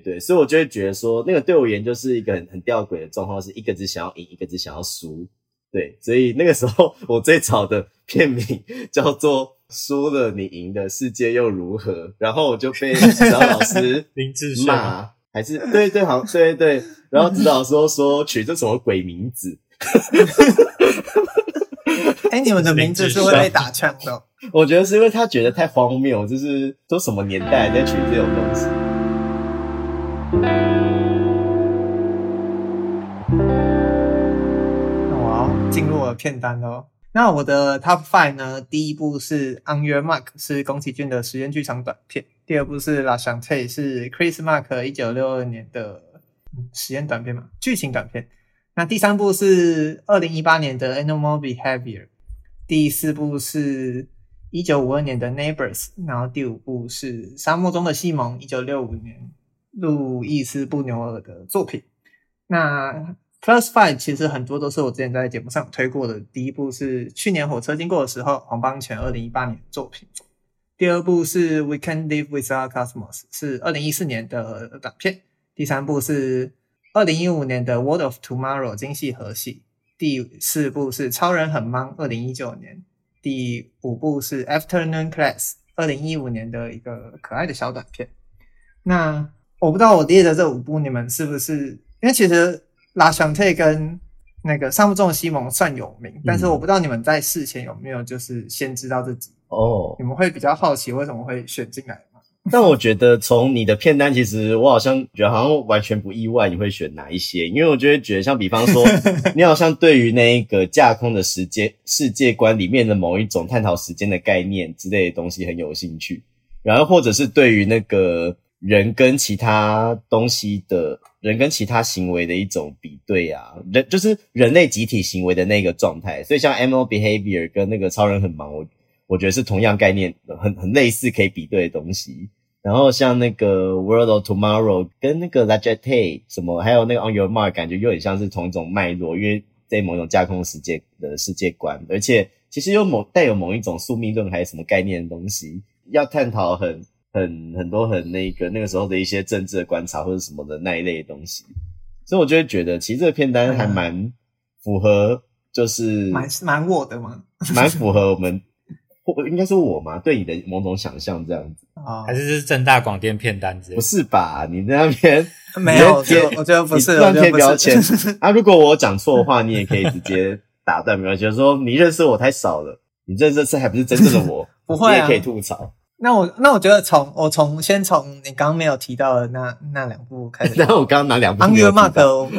对，所以我就会觉得说，那个对我而言就是一个很很吊诡的状况，是一个只想要赢，一个只想要输。对，所以那个时候我最早的片名叫做“输了你赢的世界又如何”，然后我就被指导老师 林志骂，还是对对好对对，然后指导说说取这什么鬼名字。哎、欸，你们的名字是会被打枪的？我觉得是因为他觉得太荒谬，就是都什么年代在取这种东西。那我要进入我的片单喽。那我的 Top Five 呢？第一部是 On Your Mark，是宫崎骏的实验剧场短片。第二部是 La Chante 是 Chris Mark 一九六二年的实验短片嘛，剧情短片。那第三部是二零一八年的 Animal Behavior。第四部是一九五二年的 Neighbors。然后第五部是沙漠中的西蒙，一九六五年路易斯布纽尔的作品。那 Plus Five 其实很多都是我之前在节目上推过的。第一部是去年火车经过的时候，黄邦权二零一八年的作品。第二部是 We Can Live Without Cosmos，是二零一四年的短片。第三部是二零一五年的 World of Tomorrow 精细合戏。第四部是超人很忙，二零一九年。第五部是 Afternoon Class，二零一五年的一个可爱的小短片。那我不知道我列的这五部你们是不是？因为其实。拉香特跟那个上部中的西蒙算有名，嗯，但是我不知道你们在事前有没有就是先知道自己哦，你们会比较好奇为什么会选进来吗？但我觉得从你的片单，其实我好像觉得好像完全不意外你会选哪一些，因为我就会觉得像比方说，你好像对于那一个架空的时间世界观里面的某一种探讨时间的概念之类的东西很有兴趣，然后或者是对于那个。人跟其他东西的，人跟其他行为的一种比对啊，人就是人类集体行为的那个状态。所以像 M O behavior 跟那个超人很忙，我我觉得是同样概念，很很类似可以比对的东西。然后像那个 World of Tomorrow 跟那个 La Jetée 什么，还有那个 On Your Mark，感觉又很像是同一种脉络，因为在某种架空世界的世界观，而且其实有某带有某一种宿命论还是什么概念的东西，要探讨很。很很多很那个那个时候的一些政治的观察或者什么的那一类的东西，所以我就会觉得其实这个片单还蛮符合，就是蛮蛮我的嘛，蛮符合我们或应该说我嘛对你的某种想象这样子啊，还是是正大广电片单之类？不是吧？你在那边 没有？我觉得不是乱贴标签 啊！如果我讲错的话，你也可以直接打断，没关系。说你认识我太少了，你认识这次还不是真正的我，不会、啊，你也可以吐槽。那我那我觉得从我从先从你刚刚没有提到的那那两部开始。那我刚刚拿两部。On Your Mark，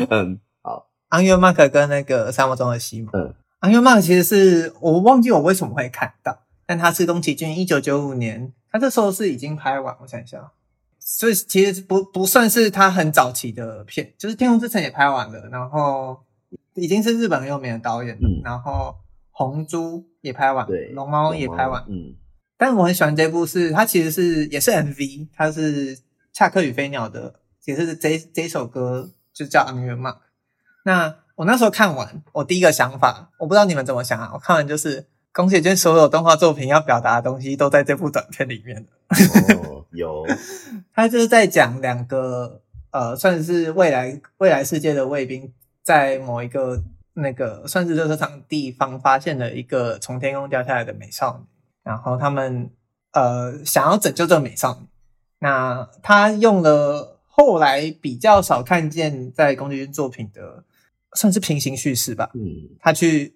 嗯，好。On Your Mark 跟那个沙漠中的西蒙。嗯。On Your Mark 其实是我忘记我为什么会看到，但它是宫崎骏一九九五年，他这时候是已经拍完，我想一下，所以其实不不算是他很早期的片，就是《天空之城》也拍完了，然后已经是日本很有名的导演，嗯，然后红猪也拍完，对，龙猫也拍完，嗯。但我很喜欢这部是，是它其实是也是 MV，它是《恰克与飞鸟》的，也是这这首歌就叫《On Your Mark》。那我那时候看完，我第一个想法，我不知道你们怎么想啊。我看完就是宫崎骏所有动画作品要表达的东西都在这部短片里面哦，有。他就是在讲两个呃，算是未来未来世界的卫兵，在某一个那个算是热车场地方发现了一个从天空掉下来的美少女。然后他们呃想要拯救这个美少女，那他用了后来比较少看见在宫崎骏作品的算是平行叙事吧，嗯，他去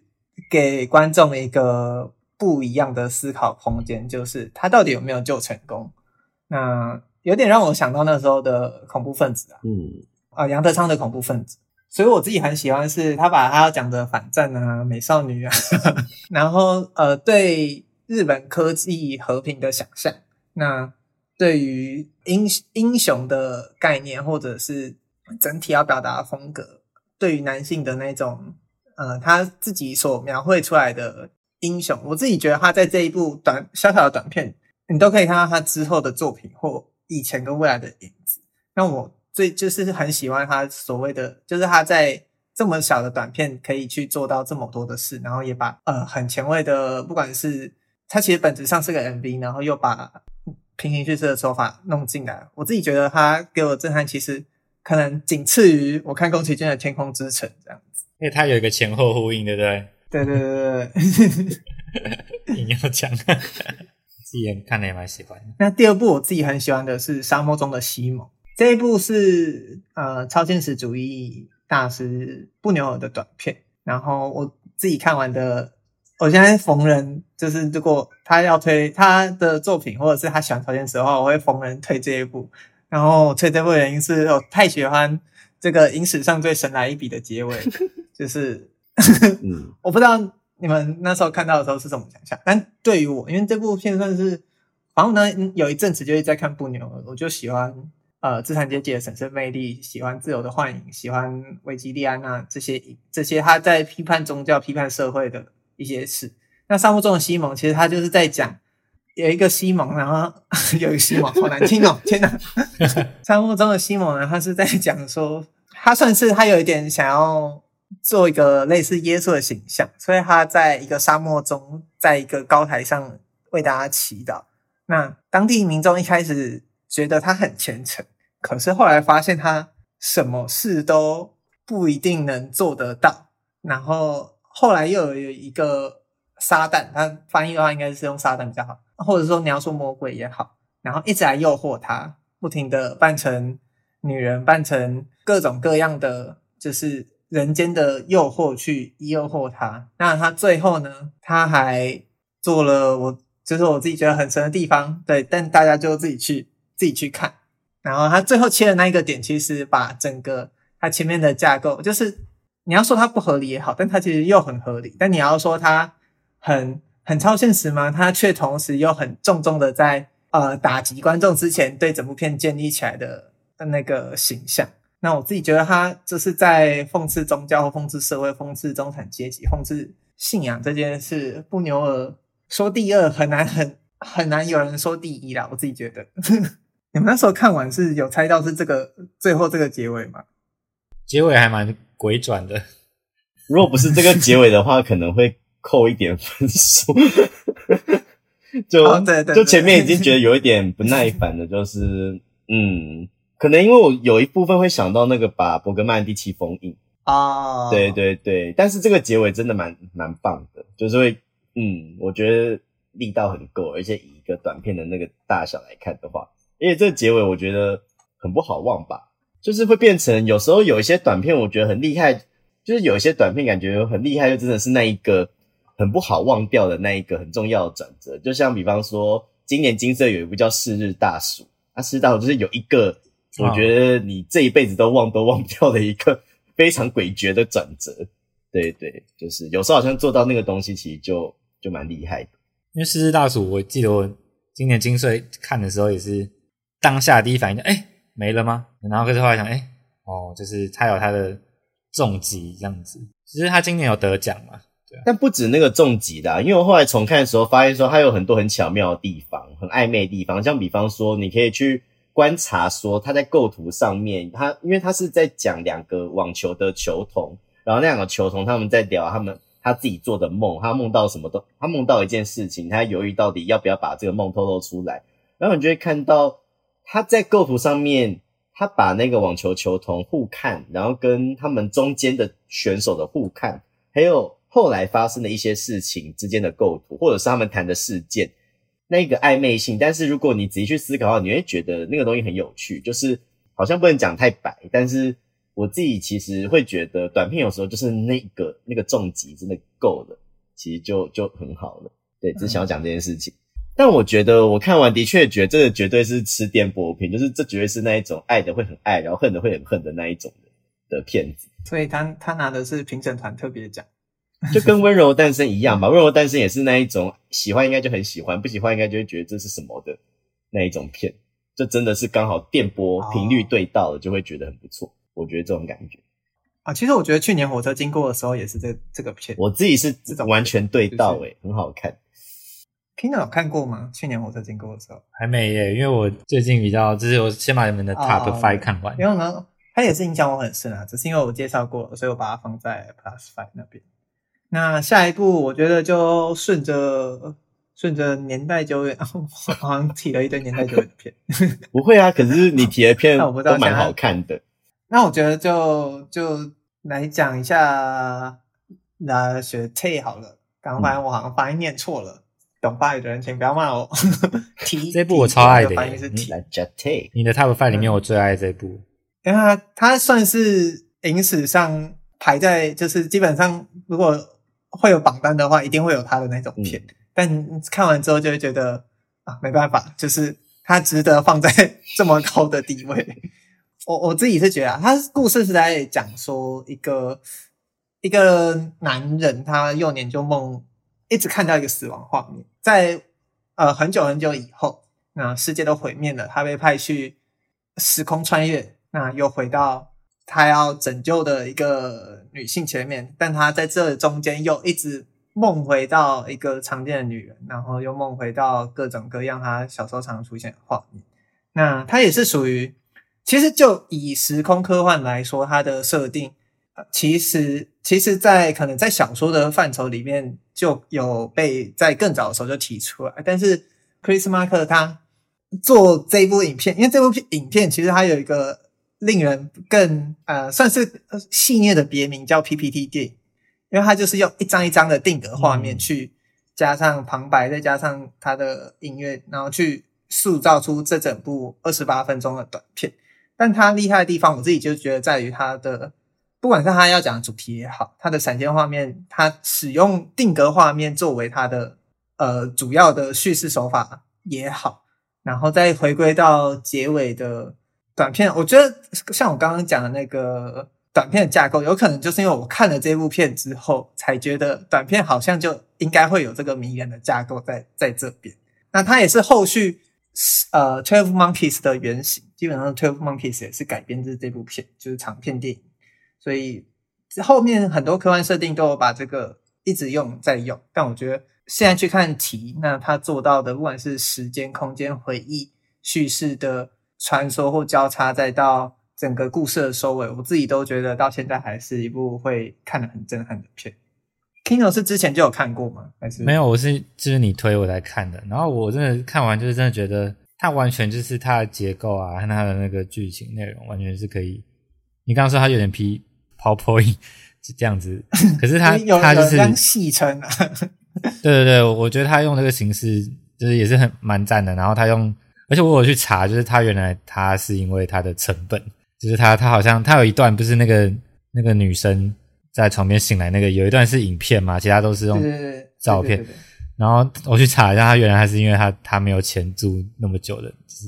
给观众一个不一样的思考空间，就是他到底有没有救成功？那有点让我想到那时候的恐怖分子啊，嗯，啊杨德昌的恐怖分子，所以我自己很喜欢是他把他要讲的反战啊美少女啊，然后呃对。日本科技和平的想象，那对于英英雄的概念，或者是整体要表达的风格，对于男性的那种，呃，他自己所描绘出来的英雄，我自己觉得他在这一部短小小的短片，你都可以看到他之后的作品或以前跟未来的影子。那我最就是很喜欢他所谓的，就是他在这么小的短片可以去做到这么多的事，然后也把呃很前卫的，不管是他其实本质上是个 MV，然后又把平行叙事的手法弄进来。我自己觉得它给我的震撼，其实可能仅次于我看宫崎骏的《天空之城》这样子。因为它有一个前后呼应，对不对？对对对对。硬要讲，自己也看了也蛮喜欢。那第二部我自己很喜欢的是《沙漠中的西蒙》，这一部是呃超现实主义大师布纽尔的短片，然后我自己看完的。我现在逢人就是，如果他要推他的作品，或者是他喜欢超现实的话，我会逢人推这一部。然后推这部的原因是我太喜欢这个影史上最神来一笔的结尾，就是，嗯，我不知道你们那时候看到的时候是怎么想象，但对于我，因为这部片算是，然后呢，有一阵子就一直在看布牛，我就喜欢呃资产阶级的神圣魅力，喜欢自由的幻影，喜欢维吉利安娜这些这些他在批判宗教、批判社会的。一些事，那沙漠中的西蒙其实他就是在讲有一个西蒙，然后 有一个西蒙好难听哦，天哪！沙漠中的西蒙呢，他是在讲说，他算是他有一点想要做一个类似耶稣的形象，所以他在一个沙漠中，在一个高台上为大家祈祷。那当地民众一开始觉得他很虔诚，可是后来发现他什么事都不一定能做得到，然后。后来又有一个撒旦，他翻译的话应该是用撒旦比较好，或者说你要说魔鬼也好，然后一直来诱惑他，不停的扮成女人，扮成各种各样的，就是人间的诱惑去诱惑他。那他最后呢，他还做了我，就是我自己觉得很神的地方，对，但大家就自己去自己去看。然后他最后切的那一个点，其实把整个他前面的架构，就是。你要说它不合理也好，但它其实又很合理。但你要说它很很超现实吗？它却同时又很重重的在呃打击观众之前对整部片建立起来的那个形象。那我自己觉得它就是在讽刺宗教、讽刺社会、讽刺中产阶级、讽刺信仰这件事。布牛尔说第二很难很很难有人说第一啦，我自己觉得。你们那时候看完是有猜到是这个最后这个结尾吗？结尾还蛮诡转的，如果不是这个结尾的话，可能会扣一点分数。就、哦、对对对，就前面已经觉得有一点不耐烦的，就是嗯，可能因为我有一部分会想到那个把伯格曼第七封印。啊，对对对，但是这个结尾真的蛮蛮棒的，就是会嗯，我觉得力道很够，而且以一个短片的那个大小来看的话，因为这个结尾我觉得很不好忘吧。就是会变成有时候有一些短片，我觉得很厉害，就是有一些短片感觉很厉害，就真的是那一个很不好忘掉的那一个很重要的转折。就像比方说，今年金色有一部叫《四日大暑》，那《四日大暑》就是有一个我觉得你这一辈子都忘都忘不掉的一个非常诡谲的转折。对对，就是有时候好像做到那个东西，其实就就蛮厉害的。因为《四日大暑》，我记得我今年金色看的时候也是当下第一反应，哎。没了吗？然后可是后来想，哎，哦，就是他有他的重疾这样子。其实他今年有得奖嘛？对。但不止那个重疾的，因为我后来重看的时候发现说，他有很多很巧妙的地方，很暧昧的地方。像比方说，你可以去观察说他在构图上面，他因为他是在讲两个网球的球童，然后那两个球童他们在聊他们他自己做的梦，他梦到什么都，他梦到一件事情，他犹豫到底要不要把这个梦透露出来，然后你就会看到。他在构图上面，他把那个网球球童互看，然后跟他们中间的选手的互看，还有后来发生的一些事情之间的构图，或者是他们谈的事件，那个暧昧性。但是如果你仔细去思考的话，你会觉得那个东西很有趣，就是好像不能讲太白。但是我自己其实会觉得，短片有时候就是那个那个重击真的够了，其实就就很好了。对，只想要讲这件事情。但我觉得我看完的确觉得这个绝对是吃电波片，就是这绝对是那一种爱的会很爱，然后恨的会很恨的那一种的的片子。所以他他拿的是评审团特别奖，就跟温柔诞生一样吧。温柔诞生也是那一种喜欢应该就很喜欢，不喜欢应该就会觉得这是什么的那一种片。就真的是刚好电波频率对到了，就会觉得很不错。我觉得这种感觉啊，其实我觉得去年火车经过的时候也是这这个片，我自己是这种完全对到诶、欸，很好看。Kina 有看过吗？去年火车经过的时候还没耶，因为我最近比较就是我先把你们的 Top Five 看完。因为呢，它也是影响我很深啊，只是因为我介绍过了，所以我把它放在 Plus Five 那边。那下一步我觉得就顺着顺着年代久远，我好像提了一堆年代久远的片。不会啊，可是你提的片 都蛮好看的。那我觉得就就来讲一下那学 T 好了。刚发现我好像发音念错了，懂法语的人请不要骂我。提这部我超爱的，翻译是 T。你的 Top Five 里面我最爱这部，因为它它算是影史上排在就是基本上如果会有榜单的话，一定会有它的那种片。嗯、但看完之后就会觉得啊，没办法，就是它值得放在这么高的地位。我我自己是觉得啊，他故事是在讲说一个。一个男人，他幼年就梦，一直看到一个死亡画面，在呃很久很久以后，那世界都毁灭了，他被派去时空穿越，那又回到他要拯救的一个女性前面，但他在这中间又一直梦回到一个常见的女人，然后又梦回到各种各样他小时候常出现的画面。那他也是属于，其实就以时空科幻来说，他的设定。其实，其实，在可能在小说的范畴里面，就有被在更早的时候就提出来。但是，Chris Marker 他做这部影片，因为这部影片其实它有一个令人更呃算是戏谑的别名，叫 PPT 电影，因为它就是用一张一张的定格画面去加上旁白，再加上它的音乐，然后去塑造出这整部二十八分钟的短片。但它厉害的地方，我自己就觉得在于它的。不管是他要讲的主题也好，他的闪现画面，他使用定格画面作为他的呃主要的叙事手法也好，然后再回归到结尾的短片，我觉得像我刚刚讲的那个短片的架构，有可能就是因为我看了这部片之后，才觉得短片好像就应该会有这个迷人的架构在在这边。那它也是后续呃 Twelve Monkeys 的原型，基本上 Twelve Monkeys 也是改编自这部片，就是长片电影。所以后面很多科幻设定都有把这个一直用在用，但我觉得现在去看题，那他做到的不管是时间、空间、回忆、叙事的穿梭或交叉，再到整个故事的收尾，我自己都觉得到现在还是一部会看得很震撼的片。Kino 是之前就有看过吗？还是没有？我是就是你推我来看的，然后我真的看完就是真的觉得它完全就是它的结构啊，和它的那个剧情内容完全是可以。你刚刚说它有点皮。PowerPoint 是这样子，可是他 他就是戏称啊。对对对，我觉得他用这个形式就是也是很蛮赞的。然后他用，而且我有去查，就是他原来他是因为他的成本，就是他他好像他有一段不是那个那个女生在床边醒来那个有一段是影片嘛，其他都是用照片。然后我去查一下，他原来还是因为他他没有钱租那么久的，就是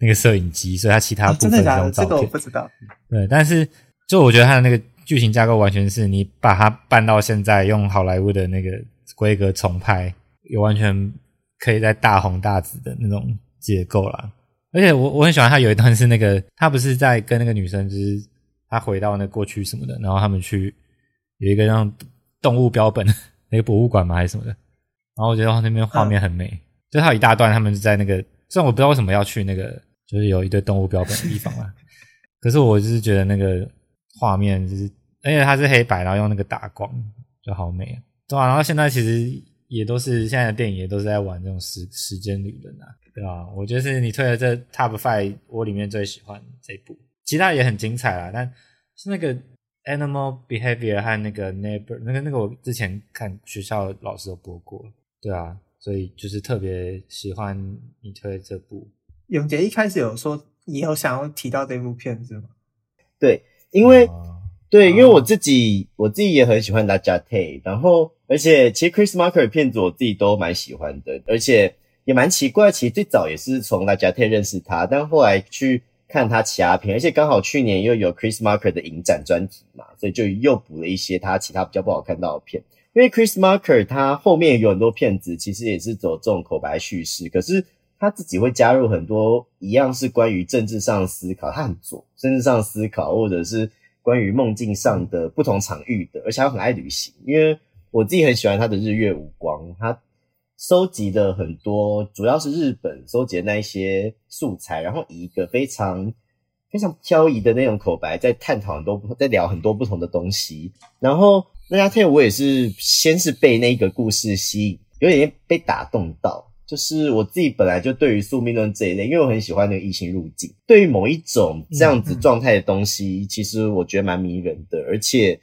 那个摄影机，所以他其他部分是用照片。这个我不知道。对，但是就我觉得他的那个。剧情架构完全是你把它搬到现在，用好莱坞的那个规格重拍，有完全可以在大红大紫的那种结构啦。而且我我很喜欢他有一段是那个他不是在跟那个女生，就是他回到那过去什么的，然后他们去有一个让动物标本那个博物馆嘛还是什么的，然后我觉得那边画面很美，就他有一大段他们是在那个，虽然我不知道为什么要去那个，就是有一堆动物标本的地方啦，可是我就是觉得那个。画面就是，而且它是黑白，然后用那个打光，就好美啊，对啊？然后现在其实也都是现在的电影也都是在玩这种时时间旅人啊，对啊？我觉得是你推的这 Top Five，我里面最喜欢这部，其他也很精彩啦，但是那个 Animal Behavior 和那个 Neighbor，那个那个我之前看学校老师有播过，对啊，所以就是特别喜欢你推的这部。永杰一开始有说以后想要提到这部片子吗？对。因为，对，因为我自己我自己也很喜欢 Lajate，然后而且其实 Chris Marker 的片子我自己都蛮喜欢的，而且也蛮奇怪，其实最早也是从 Lajate 认识他，但后来去看他其他片，而且刚好去年又有 Chris Marker 的影展专题嘛，所以就又补了一些他其他比较不好看到的片。因为 Chris Marker 他后面有很多片子其实也是走这种口白叙事，可是他自己会加入很多一样是关于政治上思考，他很左。政治上思考，或者是关于梦境上的不同场域的，而且他很爱旅行。因为我自己很喜欢他的日月无光，他收集的很多，主要是日本收集的那一些素材，然后以一个非常非常飘移的那种口白，在探讨很多，在聊很多不同的东西。然后那家店我也是先是被那个故事吸引，有点被打动到。就是我自己本来就对于宿命论这一类，因为我很喜欢那个异性入境，对于某一种这样子状态的东西，其实我觉得蛮迷人的。而且，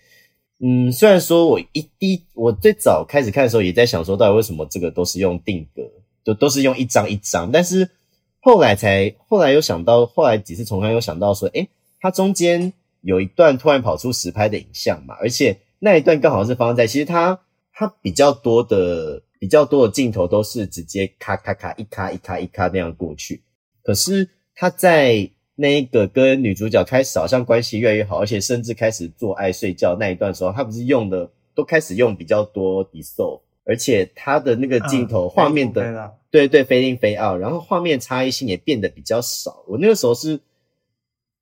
嗯，虽然说我一第我最早开始看的时候也在想说，到底为什么这个都是用定格，就都是用一张一张，但是后来才后来又想到，后来几次重看又想到说，诶，它中间有一段突然跑出实拍的影像嘛，而且那一段刚好是放在，其实它它比较多的。比较多的镜头都是直接咔咔咔一咔一咔一咔那样过去，可是他在那个跟女主角开始好像关系越来越好，而且甚至开始做爱睡觉那一段时候，他不是用的都开始用比较多 dissolve，而且他的那个镜头画面的、嗯、对对 fade in fade out，然后画面差异性也变得比较少。我那个时候是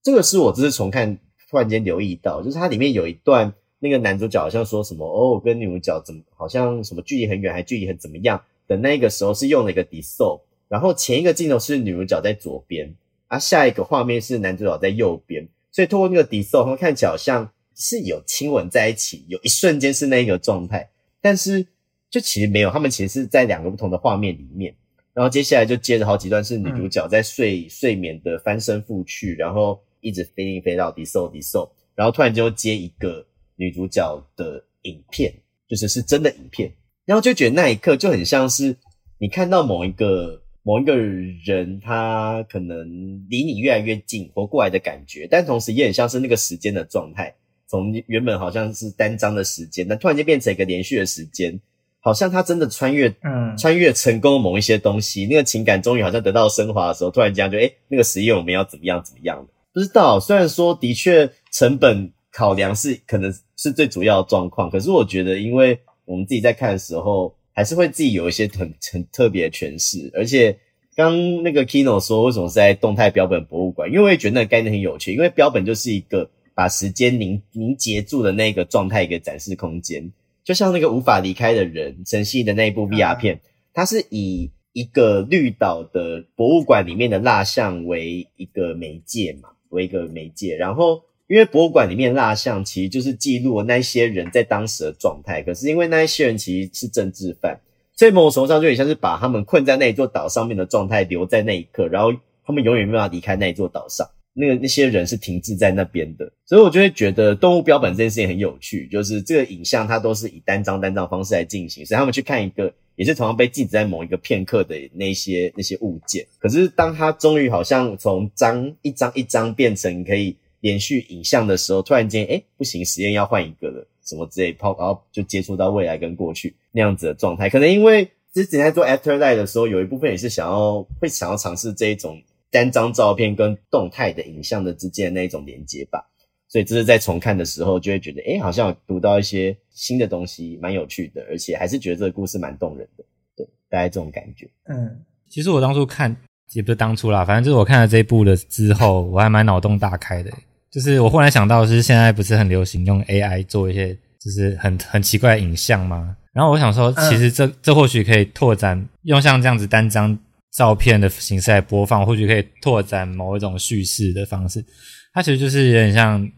这个是我这次重看突然间留意到，就是它里面有一段。那个男主角好像说什么哦，我跟女主角怎么好像什么距离很远，还距离很怎么样的那个时候是用了一个 dissolve，然后前一个镜头是女主角在左边，啊，下一个画面是男主角在右边，所以透过那个 dissolve，他们看起来好像是有亲吻在一起，有一瞬间是那个状态，但是就其实没有，他们其实是在两个不同的画面里面，然后接下来就接着好几段是女主角在睡、嗯、睡眠的翻身覆去，然后一直飞进飞到 dissolve dissolve，然后突然就接一个。女主角的影片，就是是真的影片，然后就觉得那一刻就很像是你看到某一个某一个人，他可能离你越来越近，活过来的感觉，但同时也很像是那个时间的状态，从原本好像是单张的时间，但突然间变成一个连续的时间，好像他真的穿越，嗯，穿越成功某一些东西，那个情感终于好像得到升华的时候，突然间就诶、欸、那个实验我们要怎么样怎么样的，不知道，虽然说的确成本。考量是可能是最主要的状况，可是我觉得，因为我们自己在看的时候，还是会自己有一些很很特别的诠释。而且刚那个 Kino 说，为什么是在动态标本博物馆？因为我也觉得那个概念很有趣，因为标本就是一个把时间凝凝结住的那个状态一个展示空间，就像那个无法离开的人陈曦的那一部 VR 片，嗯、它是以一个绿岛的博物馆里面的蜡像为一个媒介嘛，为一个媒介，然后。因为博物馆里面蜡像其实就是记录了那些人在当时的状态，可是因为那些人其实是政治犯，所以某种程度上就有点像是把他们困在那一座岛上面的状态留在那一刻，然后他们永远没办法离开那一座岛上。那个那些人是停滞在那边的，所以我就会觉得动物标本这件事情很有趣，就是这个影像它都是以单张单张方式来进行，所以他们去看一个也是同样被禁止在某一个片刻的那些那些物件，可是当它终于好像从张一张一张变成可以。连续影像的时候，突然间，诶，不行，实验要换一个了，什么之类，抛，然后就接触到未来跟过去那样子的状态。可能因为之前在做 After Light 的时候，有一部分也是想要会想要尝试这一种单张照片跟动态的影像的之间的那一种连接吧。所以这是在重看的时候，就会觉得，诶，好像有读到一些新的东西，蛮有趣的，而且还是觉得这个故事蛮动人的。对，大概这种感觉。嗯，其实我当初看也不是当初啦，反正就是我看了这一部了之后，我还蛮脑洞大开的。就是我忽然想到，是现在不是很流行用 AI 做一些就是很很奇怪的影像吗？然后我想说，其实这这或许可以拓展用像这样子单张照片的形式来播放，或许可以拓展某一种叙事的方式。它其实就是有点像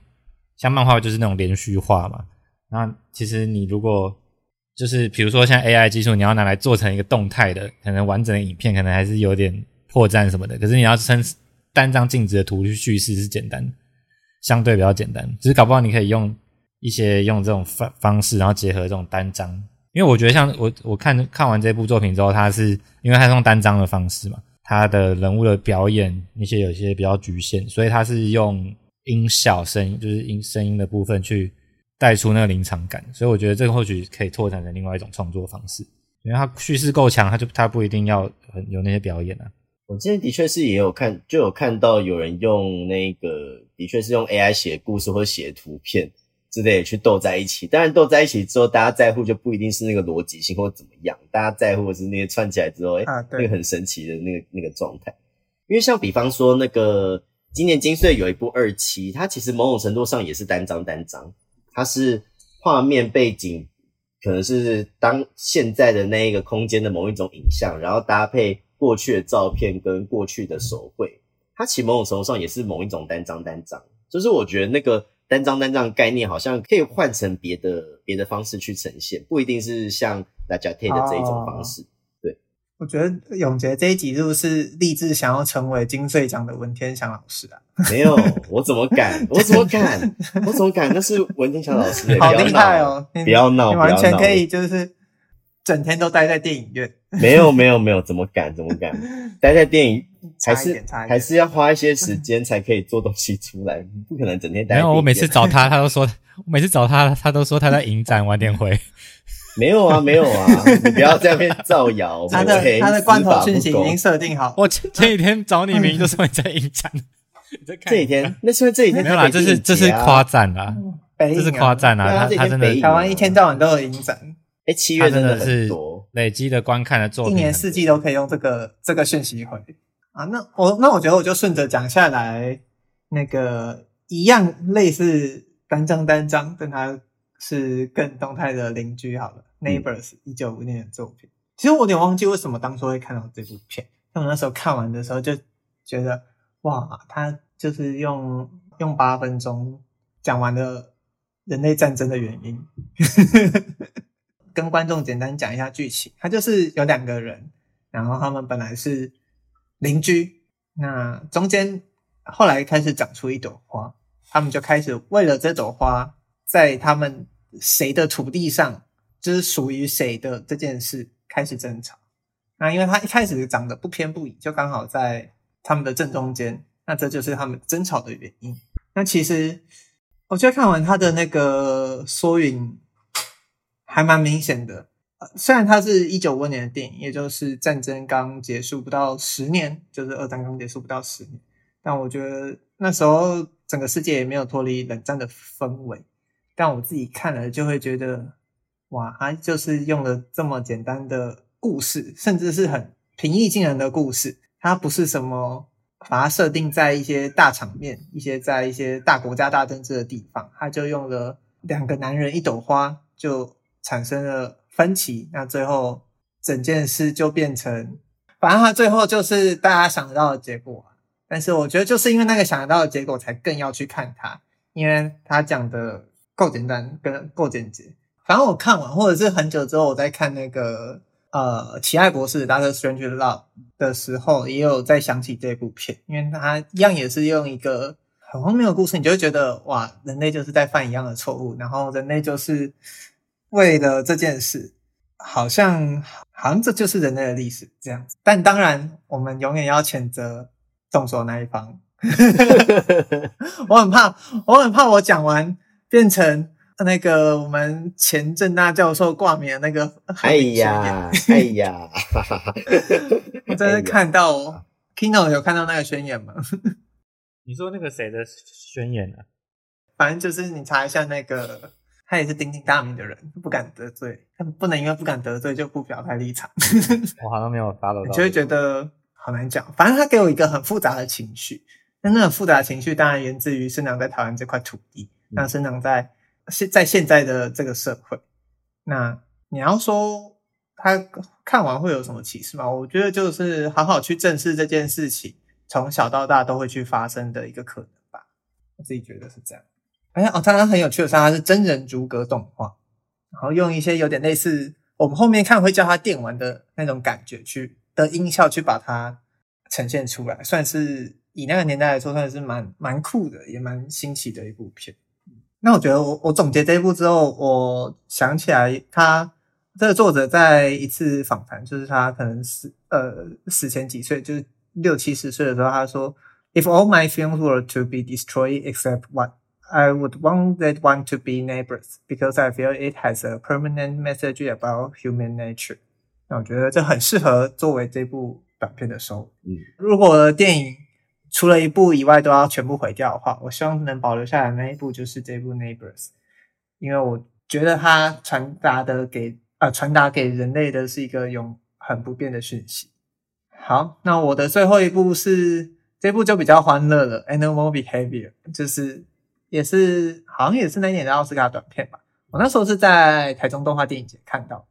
像漫画，就是那种连续画嘛。那其实你如果就是比如说像 AI 技术，你要拿来做成一个动态的，可能完整的影片，可能还是有点破绽什么的。可是你要称单张静止的图去叙事是简单的。相对比较简单，只是搞不好你可以用一些用这种方方式，然后结合这种单张。因为我觉得像我我看看完这部作品之后，它是因为它是用单张的方式嘛，它的人物的表演那些有些比较局限，所以它是用音效声音，就是音声音的部分去带出那个临场感。所以我觉得这个或许可以拓展成另外一种创作方式，因为它叙事够强，它就它不一定要有那些表演啊。我之前的确是也有看，就有看到有人用那个，的确是用 AI 写故事或写图片之类的去斗在一起。当然斗在一起之后，大家在乎就不一定是那个逻辑性或怎么样，大家在乎的是那些串起来之后，啊、那个很神奇的那个那个状态。因为像比方说那个今年金穗有一部二期，它其实某种程度上也是单张单张，它是画面背景可能是当现在的那一个空间的某一种影像，然后搭配。过去的照片跟过去的手绘，它其实某种程度上也是某一种单张单张，就是我觉得那个单张单张的概念好像可以换成别的别的方式去呈现，不一定是像大家贴的这一种方式。对，我觉得永杰这一集是不是立志想要成为金穗奖的文天祥老师啊？没有，我怎么敢？我怎么敢？我怎么敢？那是文天祥老师，好厉害哦！不要闹，你完全可以就是整天都待在电影院。没有，没有，没有，怎么敢？怎么敢？待在电影还是还是要花一些时间才可以做东西出来，不可能整天待。没有，我每次找他，他都说，我每次找他，他都说他在影展晚点回。没有啊，没有啊，你不要在那边造谣。他的他的罐头讯息已经设定好。我前几天找你，明明就说你在影展。这几天，那是因为这几天没有啦，这是这是夸赞啦，这是夸赞啦。他他真的台湾一天到晚都有影展，哎，七月真的是累积的观看的作品，一年四季都可以用这个这个讯息回啊。那我那我觉得我就顺着讲下来，那个一样类似单张单张，但它是更动态的邻居好了。Neighbors 一九五五年的作品，其实我有点忘记为什么当初会看到这部片，但我那时候看完的时候就觉得。哇，他就是用用八分钟讲完了人类战争的原因，跟观众简单讲一下剧情。他就是有两个人，然后他们本来是邻居，那中间后来开始长出一朵花，他们就开始为了这朵花在他们谁的土地上，就是属于谁的这件事开始争吵。那因为他一开始长得不偏不倚，就刚好在。他们的正中间，那这就是他们争吵的原因。那其实，我觉得看完他的那个缩影，还蛮明显的。虽然它是一九五二年的电影，也就是战争刚结束不到十年，就是二战刚结束不到十年，但我觉得那时候整个世界也没有脱离冷战的氛围。但我自己看了就会觉得，哇，他就是用了这么简单的故事，甚至是很平易近人的故事。它不是什么把它设定在一些大场面、一些在一些大国家大政治的地方，他就用了两个男人一朵花就产生了分歧，那最后整件事就变成，反正他最后就是大家想得到的结果。但是我觉得就是因为那个想得到的结果，才更要去看它，因为他讲的够简单跟够简洁。反正我看完或者是很久之后我在看那个。呃，奇爱博士《Doctor Strangelove》的时候，也有在想起这部片，因为他一样也是用一个很荒谬的故事，你就会觉得哇，人类就是在犯一样的错误，然后人类就是为了这件事，好像好像这就是人类的历史这样子。但当然，我们永远要谴责动手那一方。我很怕，我很怕我讲完变成。那个我们前正大教授挂名的那个，哎呀，哎呀，我真是看到哦，Kino 有看到那个宣言吗？你说那个谁的宣言啊？反正就是你查一下那个，他也是鼎鼎大名的人，不敢得罪，他不能因为不敢得罪就不表态立场。我好像没有 follow 到，你就会觉得好难讲。反正他给我一个很复杂的情绪，那那很复杂的情绪当然源自于生长在台湾这块土地，那生长在。现在现在的这个社会，那你要说他看完会有什么启示吗？我觉得就是好好去正视这件事情，从小到大都会去发生的一个可能吧。我自己觉得是这样。哎呀，哦，它很有趣的是，它是真人逐格动画，然后用一些有点类似我们后面看会叫它电玩的那种感觉去的音效去把它呈现出来，算是以那个年代来说，算是蛮蛮酷的，也蛮新奇的一部片。那我觉得我我总结这一部之后，我想起来他这个作者在一次访谈，就是他可能死呃死前几岁，就是六七十岁的时候，他说：“If all my films were to be destroyed except one, I would want that one to be Neighbors, because I feel it has a permanent message about human nature。”那我觉得这很适合作为这部短片的收尾。嗯，如果电影。除了一部以外都要全部毁掉的话，我希望能保留下来那一部就是这部《Neighbors》，因为我觉得它传达的给呃传达给人类的是一个永恒不变的讯息。好，那我的最后一部是这部就比较欢乐了，《Animal Behavior》，就是也是好像也是那一年的奥斯卡短片吧。我那时候是在台中动画电影节看到的。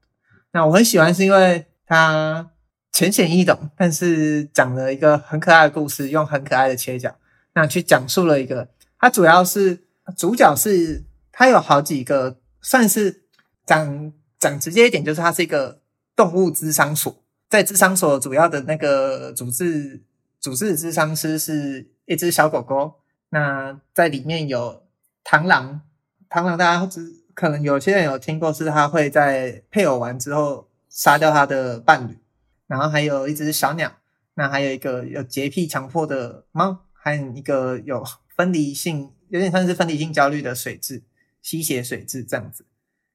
那我很喜欢是因为它。浅显易懂，但是讲了一个很可爱的故事，用很可爱的切角，那去讲述了一个。它主要是主角是，它有好几个，算是讲讲直接一点，就是它是一个动物智商所，在智商所主要的那个主治主治智商师是一只小狗狗。那在里面有螳螂，螳螂大家只可能有些人有听过，是它会在配偶完之后杀掉它的伴侣。然后还有一只小鸟，那还有一个有洁癖强迫的猫，还有一个有分离性，有点像是分离性焦虑的水蛭，吸血水蛭这样子。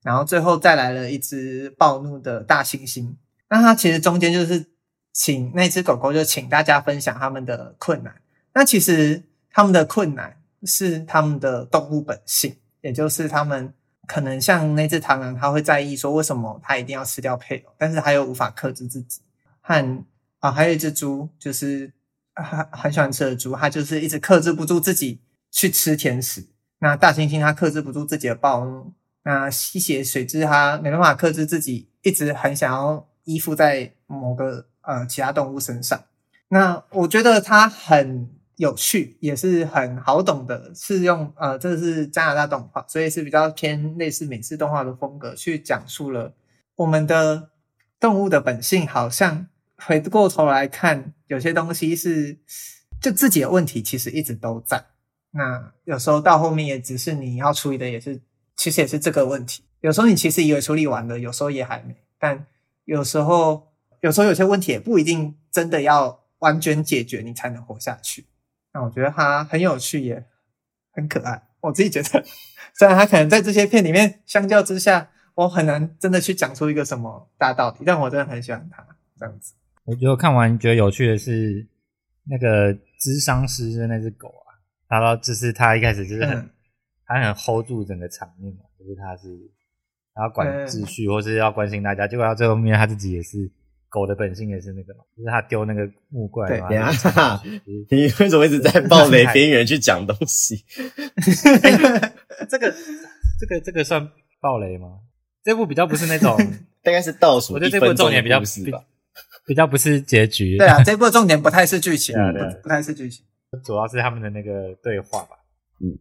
然后最后再来了一只暴怒的大猩猩。那它其实中间就是请那只狗狗就请大家分享他们的困难。那其实。他们的困难是他们的动物本性，也就是他们可能像那只螳螂，他会在意说为什么他一定要吃掉配偶，但是他又无法克制自己。和啊，还有一只猪，就是很很喜欢吃的猪，它就是一直克制不住自己去吃甜食。那大猩猩它克制不住自己的暴怒，那吸血水蛭它没办法克制自己，一直很想要依附在某个呃其他动物身上。那我觉得它很。有趣也是很好懂的，是用呃，这是加拿大动画，所以是比较偏类似美式动画的风格，去讲述了我们的动物的本性。好像回过头来看，有些东西是就自己的问题，其实一直都在。那有时候到后面也只是你要处理的，也是其实也是这个问题。有时候你其实以为处理完了，有时候也还没。但有时候，有时候有些问题也不一定真的要完全解决，你才能活下去。那我觉得它很有趣，耶很可爱。我自己觉得，虽然它可能在这些片里面，相较之下，我很难真的去讲出一个什么大道理，但我真的很喜欢它这样子。我觉得看完觉得有趣的是，那个咨商师的那只狗啊，然后就是他一开始就是很，嗯、他很 hold 住整个场面嘛，就是他是他要管秩序，或是要关心大家，结果到最后面他自己也是。狗的本性也是那个嘛，就是它丢那个木棍。对呀，你为什么一直在暴雷边缘去讲东西？这个这个这个算暴雷吗？这部比较不是那种，大概是倒数。我觉得这部重点比较不是比，比较不是结局。对啊，这部重点不太是剧情，对不，不太是剧情，主要是他们的那个对话吧。嗯，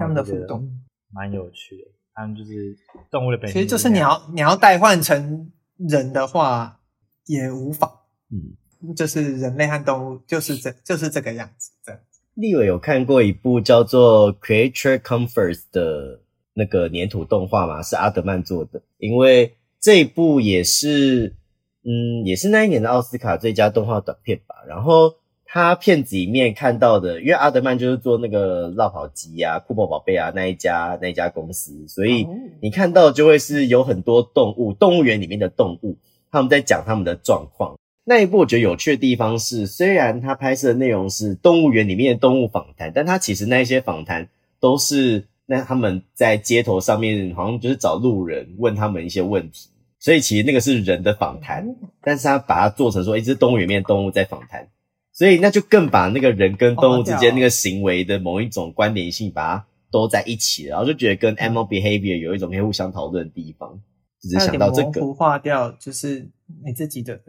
他们的互动蛮有趣的。他们就是动物的本性，其实就是你要你要代换成人的话。也无妨，嗯，就是人类和动物就是这就是这个样子，这样子。立伟有看过一部叫做《Creature Comforts》的那个粘土动画吗？是阿德曼做的。因为这一部也是，嗯，也是那一年的奥斯卡最佳动画短片吧。然后他片子里面看到的，因为阿德曼就是做那个绕跑鸡啊、酷跑宝贝啊那一家那一家公司，所以你看到就会是有很多动物，动物园里面的动物。他们在讲他们的状况。那一部我觉得有趣的地方是，虽然他拍摄的内容是动物园里面的动物访谈，但他其实那一些访谈都是那他们在街头上面，好像就是找路人问他们一些问题。所以其实那个是人的访谈，但是他把它做成说一只动物园里面的动物在访谈，所以那就更把那个人跟动物之间那个行为的某一种关联性把它都在一起了，然后就觉得跟 Animal Behavior 有一种可以互相讨论的地方。只是想到这个，模糊化掉，就是你自己的，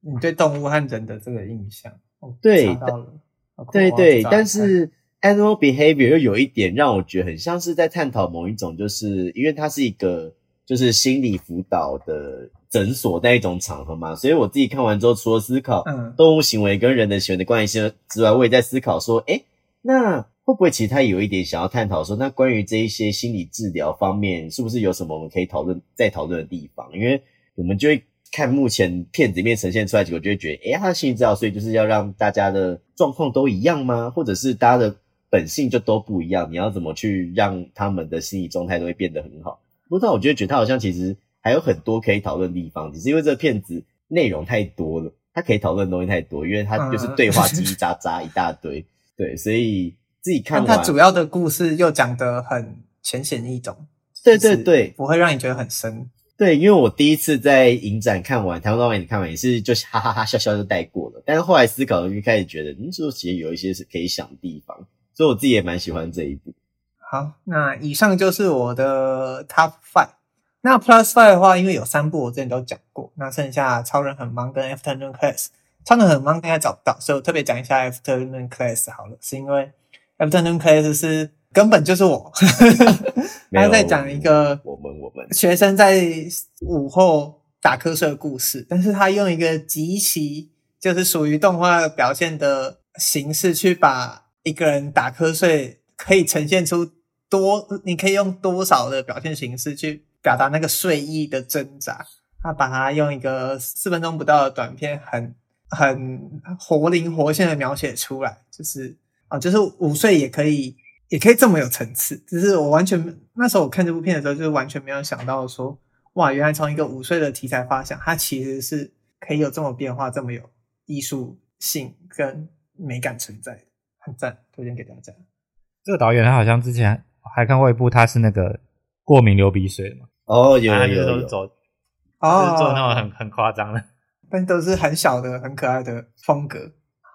你对动物和人的这个印象。对，对对，但是 animal behavior 又有一点让我觉得很像是在探讨某一种，就是因为它是一个就是心理辅导的诊所那一种场合嘛，所以我自己看完之后，除了思考动物行为跟人的行为的关系之外，我也在思考说，诶，那。会不会其实他有一点想要探讨说，那关于这一些心理治疗方面，是不是有什么我们可以讨论、再讨论的地方？因为我们就会看目前片子里面呈现出来，结果就会觉得，诶，他的心理治疗，所以就是要让大家的状况都一样吗？或者是大家的本性就都不一样？你要怎么去让他们的心理状态都会变得很好？不知道，我觉得觉得他好像其实还有很多可以讨论的地方，只是因为这个片子内容太多了，他可以讨论的东西太多，因为他就是对话叽叽喳喳一大堆，对，所以。自己看，它主要的故事又讲得很浅显易懂，对对对，不会让你觉得很深。对，因为我第一次在影展看完，台湾导演看完也是就哈哈哈笑笑就带过了。但是后来思考，就开始觉得，嗯，说其实有一些是可以想的地方，所以我自己也蛮喜欢这一部。好，那以上就是我的 Top Five。那 Plus Five 的话，因为有三部我之前都讲过，那剩下超人很忙跟 Afternoon Class，超人很忙应该找不到，所以我特别讲一下 Afternoon Class 好了，是因为。Afternoon Class 是根本就是我。他在讲一个我们我们学生在午后打瞌睡的故事，但是他用一个极其就是属于动画表现的形式去把一个人打瞌睡可以呈现出多，你可以用多少的表现形式去表达那个睡意的挣扎。他把它用一个四分钟不到的短片很，很很活灵活现的描写出来，就是啊，就是午睡也可以，也可以这么有层次。只是我完全那时候我看这部片的时候，就是完全没有想到说，哇，原来从一个午睡的题材发想，它其实是可以有这么变化、这么有艺术性跟美感存在的，很赞，推荐给大家。这个导演他好像之前还看过一部，他是那个过敏流鼻水的嘛？哦，有有有。有哦，就是做那种很很夸张的，但都是很小的、很可爱的风格。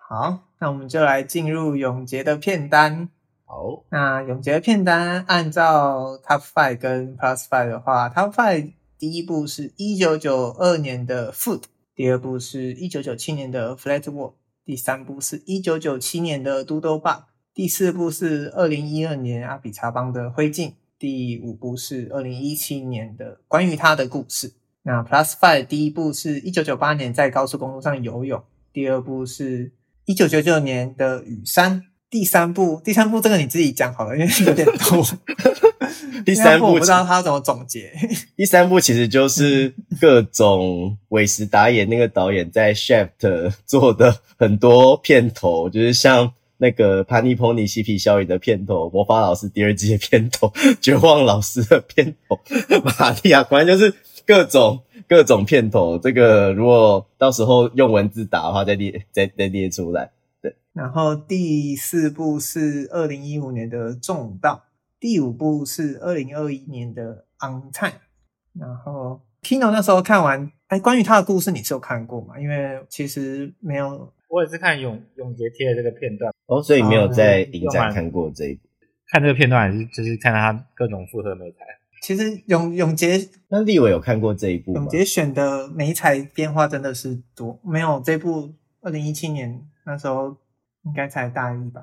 好，那我们就来进入永杰的片单。好，那永杰的片单按照 Top Five 跟 Plus Five 的话，Top Five 第一部是一九九二年的 Food，第二部是一九九七年的 Flat World，第三部是一九九七年的 Doodlebug，第四部是二零一二年阿比查邦的灰烬，第五部是二零一七年的关于他的故事。那 Plus Five 第一部是一九九八年在高速公路上游泳，第二部是一九九九年的雨山，第三部第三部这个你自己讲好了，因为有点 多。第三部我不知道他怎么总结。第三部其实就是各种韦斯达演那个导演在 Shaft 做的很多片头，就是像那个潘尼 Pony 嬉皮笑语的片头，魔法老师第二季的片头，绝望老师的片头，玛利亚，反正就是。各种各种片头，这个如果到时候用文字打的话，再列 再再列出来。对，然后第四部是二零一五年的《重道》，第五部是二零二一年的《On Time》。然后 Kino 那时候看完，哎，关于他的故事你是有看过吗？因为其实没有，我也是看永永杰贴的这个片段哦，所以没有在影展看过这一部。看这个片段还是就是看他各种复合美材。其实永永杰，那立伟有看过这一部吗？永杰选的美彩变化真的是多，没有这部二零一七年那时候应该才大一吧？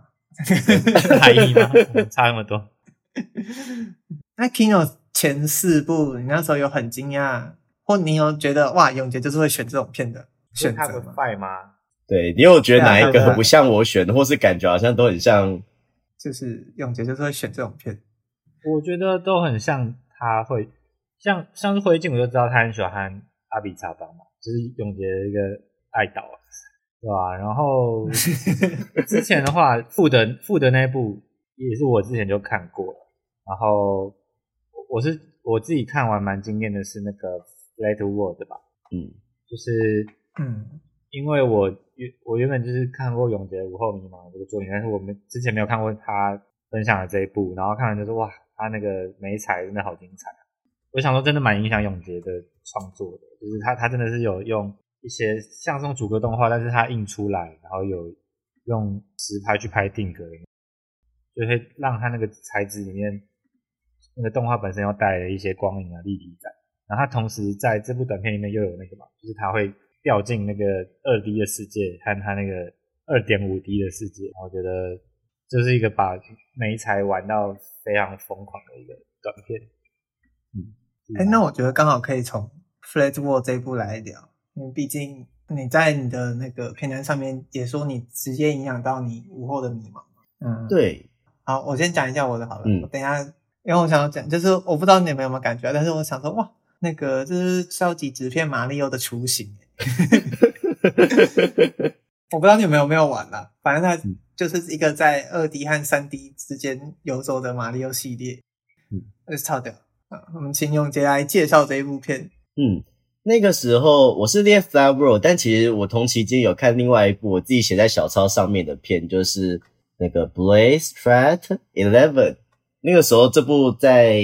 大一吗？差那么多？那 Kino 前四部，你那时候有很惊讶，或你有觉得哇，永杰就是会选这种片的选择吗？吗？对，你有觉得哪一个不像我选的，或是感觉好像都很像？就是永杰就是会选这种片，我觉得都很像。他会像像是灰烬，我就知道他很喜欢阿比查邦嘛，就是永杰的一个爱导，对吧？然后 之前的话，富德富德那一部也是我之前就看过，然后我是我自己看完蛮惊艳的是那个 Flat World 吧，嗯，就是嗯，因为我原我原本就是看过永杰午后迷茫这个作品，但是我们之前没有看过他分享的这一部，然后看完就说哇。他那个美彩真的好精彩！我想说，真的蛮影响永杰的创作的，就是他他真的是有用一些像这种主格动画，但是他印出来，然后有用实拍去拍定格，就会让他那个材质里面那个动画本身又带来一些光影啊、立体感。然后他同时在这部短片里面又有那个嘛，就是他会掉进那个二 D 的世界和他那个二点五 D 的世界，我觉得这是一个把媒材玩到。非常疯狂的一个短片，嗯，哎、欸，那我觉得刚好可以从《Flat World》这一部来聊，因为毕竟你在你的那个片单上面也说你直接影响到你午后的迷茫，嗯，对。好，我先讲一下我的好了，嗯，我等一下，因为我想要讲，就是我不知道你们有没有感觉，但是我想说，哇，那个这是超级纸片马里奥的雏形，我不知道你们有没有玩啦，反正它。嗯就是一个在二 D 和三 D 之间游走的马里奥系列，嗯，那是超屌啊！我们请永杰来介绍这一部片。嗯，那个时候我是练 Flat World，但其实我同期间有看另外一部我自己写在小抄上面的片，就是那个 Blaze Strat Eleven。那个时候这部在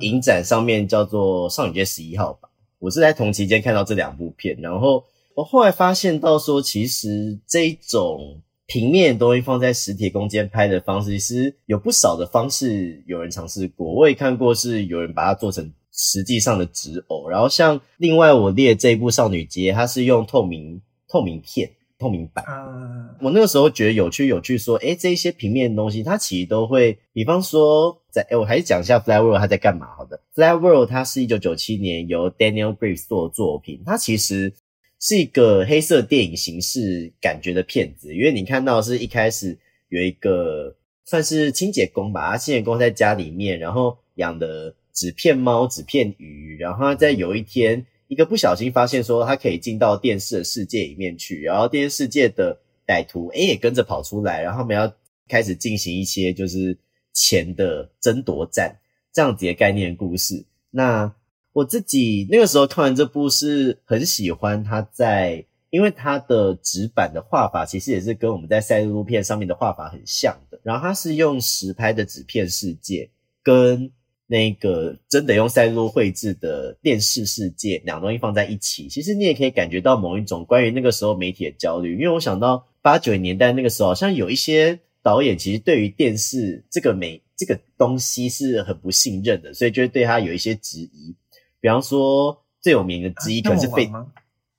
影展上面叫做少女街十一号吧。我是在同期间看到这两部片，然后我后来发现到说，其实这一种。平面的东西放在实体空间拍的方式，其实有不少的方式有人尝试过。我也看过是有人把它做成实际上的纸偶，然后像另外我列这一部少女街，它是用透明透明片，透明板。嗯，我那个时候觉得有趣，有趣说，诶，这一些平面的东西，它其实都会，比方说在，诶，我还是讲一下 World 它在干嘛。好的 World 它是一九九七年由 Daniel Graves 做的作品，它其实是一个黑色电影形式感觉的片子，因为你看到是一开始有一个算是清洁工吧，他清洁工在家里面，然后养的纸片猫、纸片鱼，然后在有一天。一个不小心发现说他可以进到电视的世界里面去，然后电视世界的歹徒诶也跟着跑出来，然后他们要开始进行一些就是钱的争夺战这样子的概念故事。那我自己那个时候看完这部是很喜欢他在，因为他的纸板的画法其实也是跟我们在赛璐璐片上面的画法很像的，然后他是用实拍的纸片世界跟。那个真的用赛璐璐绘制的电视世界，两个东西放在一起，其实你也可以感觉到某一种关于那个时候媒体的焦虑。因为我想到八九年代那个时候，好像有一些导演其实对于电视这个媒这个东西是很不信任的，所以就会对他有一些质疑。比方说最有名的之一可能是费，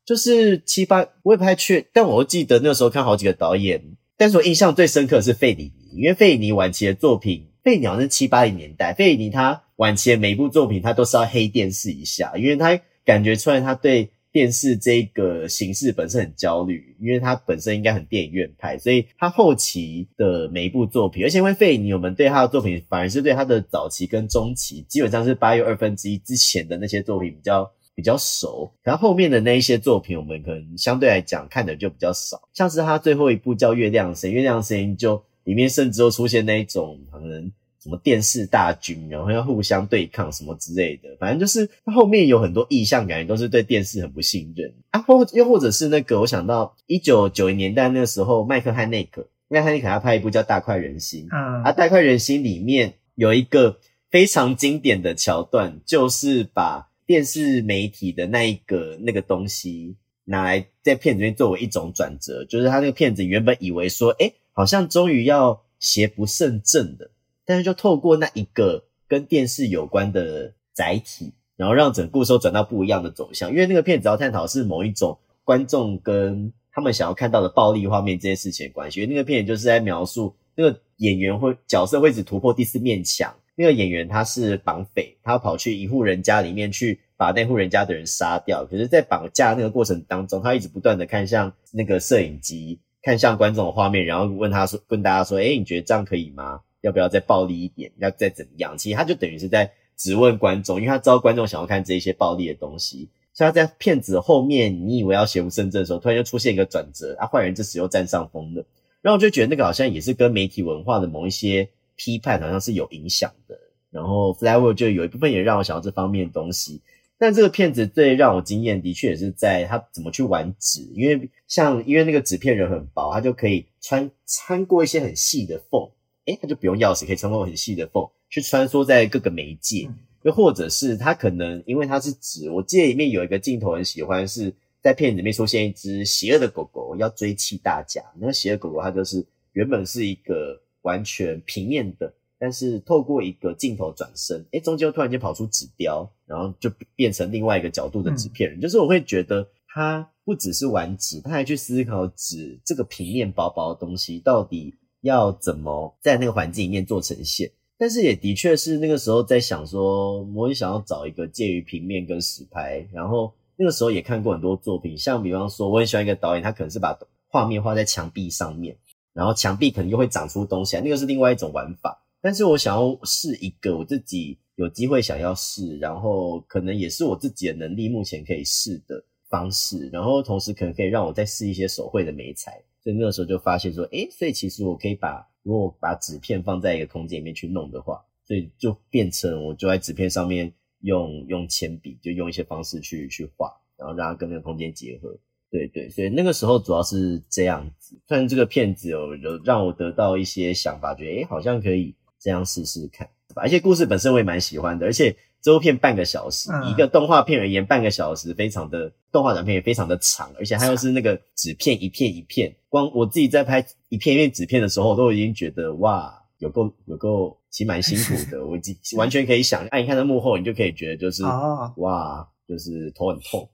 就是七八，我也不太确，但我记得那时候看好几个导演，但是我印象最深刻的是费里尼，因为费里尼晚期的作品。费里尼是七八零年代，费里尼他晚期的每一部作品，他都是要黑电视一下，因为他感觉出来他对电视这个形式本身很焦虑，因为它本身应该很电影院派，所以他后期的每一部作品，而且因为费尼，我们对他的作品反而是对他的早期跟中期，基本上是八又二分之一之前的那些作品比较比较熟，然后后面的那一些作品，我们可能相对来讲看的就比较少，像是他最后一部叫《月亮声》，《月亮声》就里面甚至都出现那一种可能。什么电视大军，然后要互相对抗什么之类的，反正就是他后面有很多意象，感觉都是对电视很不信任啊。或又或者是那个，我想到一九九零年代那个时候，麦克汉内克，麦克汉内克他拍一部叫《大快人心》，嗯，啊，《大快人心》里面有一个非常经典的桥段，就是把电视媒体的那一个那个东西拿来在片子里面作为一种转折，就是他那个片子原本以为说，诶，好像终于要邪不胜正的。但是就透过那一个跟电视有关的载体，然后让整个故事都转到不一样的走向。因为那个片子要探讨是某一种观众跟他们想要看到的暴力画面这件事情的关系。因为那个片子就是在描述那个演员会角色会一直突破第四面墙。那个演员他是绑匪，他跑去一户人家里面去把那户人家的人杀掉。可是，在绑架那个过程当中，他一直不断的看向那个摄影机，看向观众的画面，然后问他说：“问大家说，诶，你觉得这样可以吗？”要不要再暴力一点？要再怎么样？其实他就等于是在质问观众，因为他知道观众想要看这一些暴力的东西，所以他在片子后面，你以为要邪不胜正的时候，突然就出现一个转折，啊，坏人这时又占上风了。然后我就觉得那个好像也是跟媒体文化的某一些批判好像是有影响的。然后 Flat World 就有一部分也让我想到这方面的东西。但这个片子最让我惊艳的确也是在他怎么去玩纸，因为像因为那个纸片人很薄，他就可以穿穿过一些很细的缝。诶，他就不用钥匙，可以穿过很细的缝去穿梭在各个媒介，又或者是他可能因为他是纸，我记得里面有一个镜头很喜欢，是在片子里面出现一只邪恶的狗狗要追缉大家。那个邪恶狗狗它就是原本是一个完全平面的，但是透过一个镜头转身，哎，中间又突然间跑出纸雕，然后就变成另外一个角度的纸片人。就是我会觉得他不只是玩纸，他还去思考纸这个平面薄薄的东西到底。要怎么在那个环境里面做呈现？但是也的确是那个时候在想说，我也想要找一个介于平面跟实拍。然后那个时候也看过很多作品，像比方说，我很喜欢一个导演，他可能是把画面画在墙壁上面，然后墙壁可能又会长出东西来，那个是另外一种玩法。但是我想要试一个我自己有机会想要试，然后可能也是我自己的能力目前可以试的方式，然后同时可能可以让我再试一些手绘的美材。所以那个时候就发现说，诶，所以其实我可以把，如果把纸片放在一个空间里面去弄的话，所以就变成我就在纸片上面用用铅笔，就用一些方式去去画，然后让它跟那个空间结合。对对，所以那个时候主要是这样子。虽然这个片子有有让我得到一些想法，觉得诶好像可以这样试试看，而且故事本身我也蛮喜欢的，而且。这部片半个小时，一个动画片而言，半个小时非常的动画短片也非常的长，而且它又是那个纸片一片一片，光我自己在拍一片一片纸片的时候，都已经觉得哇，有够有够，其实蛮辛苦的。我 完全可以想，哎，你看到幕后，你就可以觉得就是哇，就是头很痛。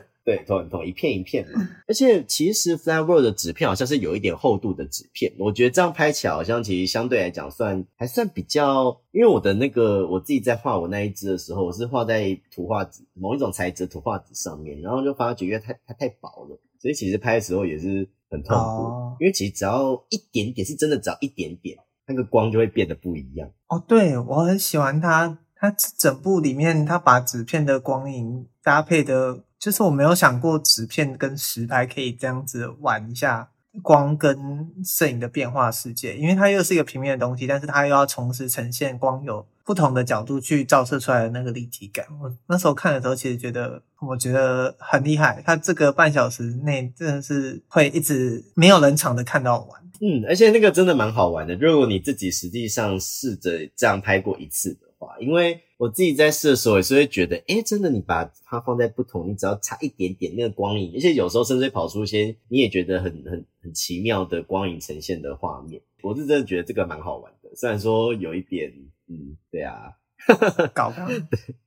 很痛，一片一片嘛。而且其实 Flat World 的纸片好像是有一点厚度的纸片，我觉得这样拍起来好像其实相对来讲算还算比较，因为我的那个我自己在画我那一只的时候，我是画在图画纸某一种材质的图画纸上面，然后就发觉因为它它太薄了，所以其实拍的时候也是很痛苦。哦、因为其实只要一点点，是真的只要一点点，那个光就会变得不一样。哦，对，我很喜欢它。它整部里面，它把纸片的光影搭配的，就是我没有想过纸片跟实拍可以这样子玩一下光跟摄影的变化世界，因为它又是一个平面的东西，但是它又要同时呈现光有不同的角度去照射出来的那个立体感。我那时候看的时候，其实觉得我觉得很厉害，它这个半小时内真的是会一直没有冷场的看到完。嗯，而且那个真的蛮好玩的，如果你自己实际上试着这样拍过一次的话。因为我自己在试的时候也是会觉得，诶，真的，你把它放在不同，你只要差一点点那个光影，而且有时候甚至跑出一些你也觉得很很很奇妙的光影呈现的画面。我是真的觉得这个蛮好玩的，虽然说有一点，嗯，对啊，搞不对，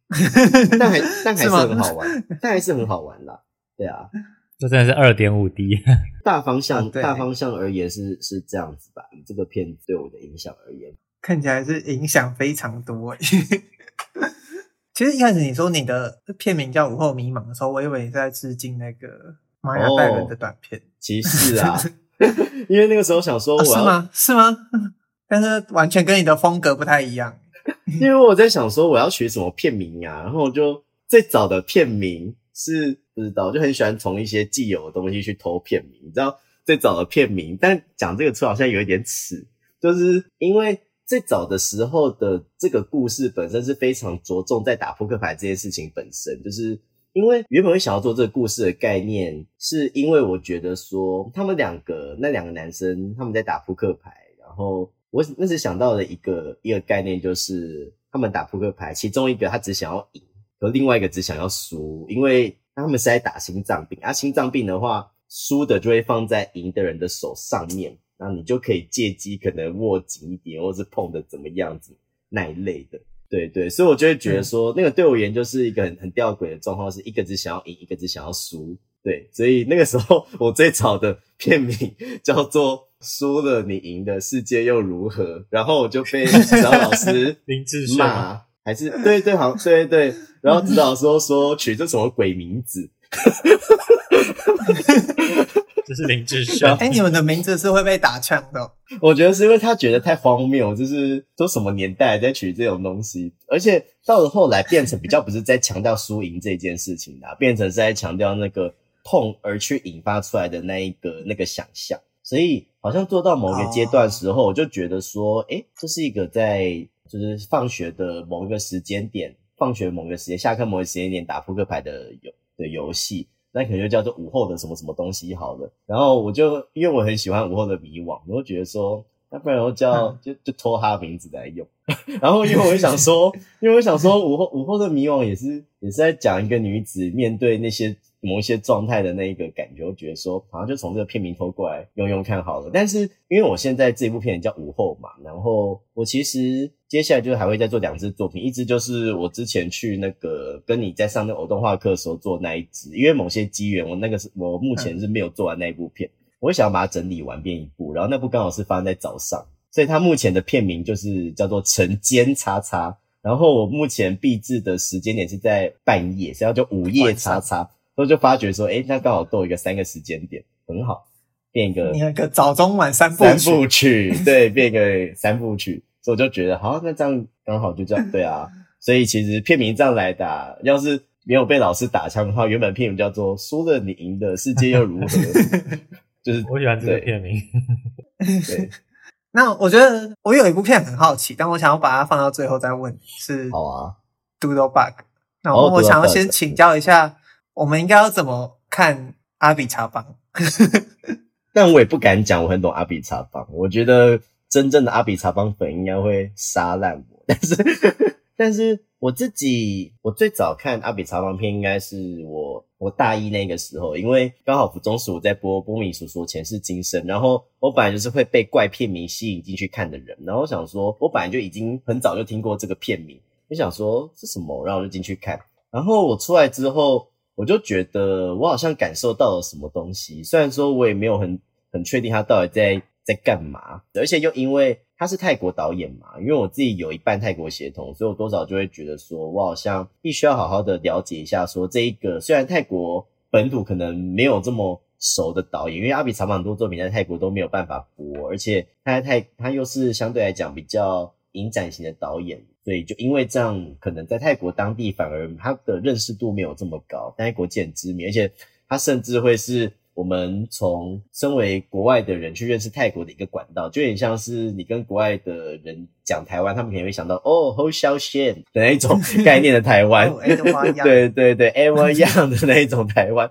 但还但还是很好玩，但还是很好玩啦，对啊，这真的是二点五 D，大方向大方向而言是是这样子吧，以这个片对我的影响而言。看起来是影响非常多。其实一开始你说你的片名叫《午后迷茫》的时候，我以为你在致敬那个玛雅戴伦的短片。哦、其实啊，因为那个时候想说我、啊，是吗？是吗？但是完全跟你的风格不太一样。因为我在想说我要取什么片名呀、啊，然后我就最早的片名是不知道，就很喜欢从一些既有的东西去偷片名。你知道最早的片名，但讲这个词好像有一点耻，就是因为。最早的时候的这个故事本身是非常着重在打扑克牌这件事情本身，就是因为原本会想要做这个故事的概念，是因为我觉得说他们两个那两个男生他们在打扑克牌，然后我那时想到的一个一个概念就是他们打扑克牌，其中一个他只想要赢，和另外一个只想要输，因为他们是在打心脏病，啊心脏病的话，输的就会放在赢的人的手上面。那你就可以借机可能握紧一点，或是碰的怎么样子那一类的，对对，所以我就会觉得说，嗯、那个对我而言就是一个很很吊诡的状况，是一个只想要赢，一个只想要输，对，所以那个时候我最早的片名叫做“输了你赢的世界又如何”，然后我就被指导老师 林志骂，还是对对好对对对，然后指导说说取这什么鬼名字。这是林志炫。哎，你们的名字是会被打枪的。我觉得是因为他觉得太荒谬，就是都什么年代在取这种东西，而且到了后来变成比较不是在强调输赢这件事情啦，变成是在强调那个痛而去引发出来的那一个那个想象。所以好像做到某一个阶段时候，我就觉得说，哎，这是一个在就是放学的某一个时间点，放学某一个时间，下课某一个时间点打扑克牌的游的游戏。那可能就叫做午后的什么什么东西好了，然后我就因为我很喜欢午后的迷惘，我就觉得说，那不然我叫就就拖他的名字来用，然后因为我想说，因为我想说午后午后的迷惘也是也是在讲一个女子面对那些。某一些状态的那一个感觉，我觉得说好像就从这个片名偷过来用用看好了。但是因为我现在这部片叫午后嘛，然后我其实接下来就是还会再做两支作品，一支就是我之前去那个跟你在上那个偶动画课的时候做那一支，因为某些机缘，我那个是我目前是没有做完那一部片，我会想要把它整理完变一部，然后那部刚好是发生在早上，所以它目前的片名就是叫做晨间叉叉，然后我目前毕制的时间点是在半夜，所以叫午夜叉叉。所以就发觉说，哎、欸、那刚好都有一个三个时间点，很好，变一个你有一个早中晚三部三部曲，对，变一个三部曲，所以我就觉得，好，那这样刚好就这样，对啊，所以其实片名这样来打，要是没有被老师打枪的话，原本片名叫做“输了你赢的世界又如何”，就是我喜欢这个片名。对，那我觉得我有一部片很好奇，但我想要把它放到最后再问，是好啊，Doodlebug。那我我想要先请教一下。我们应该要怎么看阿比查邦？但我也不敢讲我很懂阿比查邦。我觉得真正的阿比查邦粉应该会杀烂我。但是，但是我自己，我最早看阿比查邦片应该是我我大一那个时候，因为刚好府中十五在播《波米叔叔前世今生》，然后我本来就是会被怪片名吸引进去看的人，然后我想说，我本来就已经很早就听过这个片名，就想说是什么，然后我就进去看。然后我出来之后。我就觉得我好像感受到了什么东西，虽然说我也没有很很确定他到底在在干嘛，而且又因为他是泰国导演嘛，因为我自己有一半泰国血统，所以我多少就会觉得说我好像必须要好好的了解一下，说这一个虽然泰国本土可能没有这么熟的导演，因为阿比查邦很多作品在泰国都没有办法播，而且他在泰他又是相对来讲比较影展型的导演。所以就因为这样，可能在泰国当地反而他的认识度没有这么高，但在国际很知名，而且他甚至会是我们从身为国外的人去认识泰国的一个管道，就有点像是你跟国外的人讲台湾，他们可能会想到哦，侯孝贤的那一种 概念的台湾，对对对，ever young 的那一种台湾。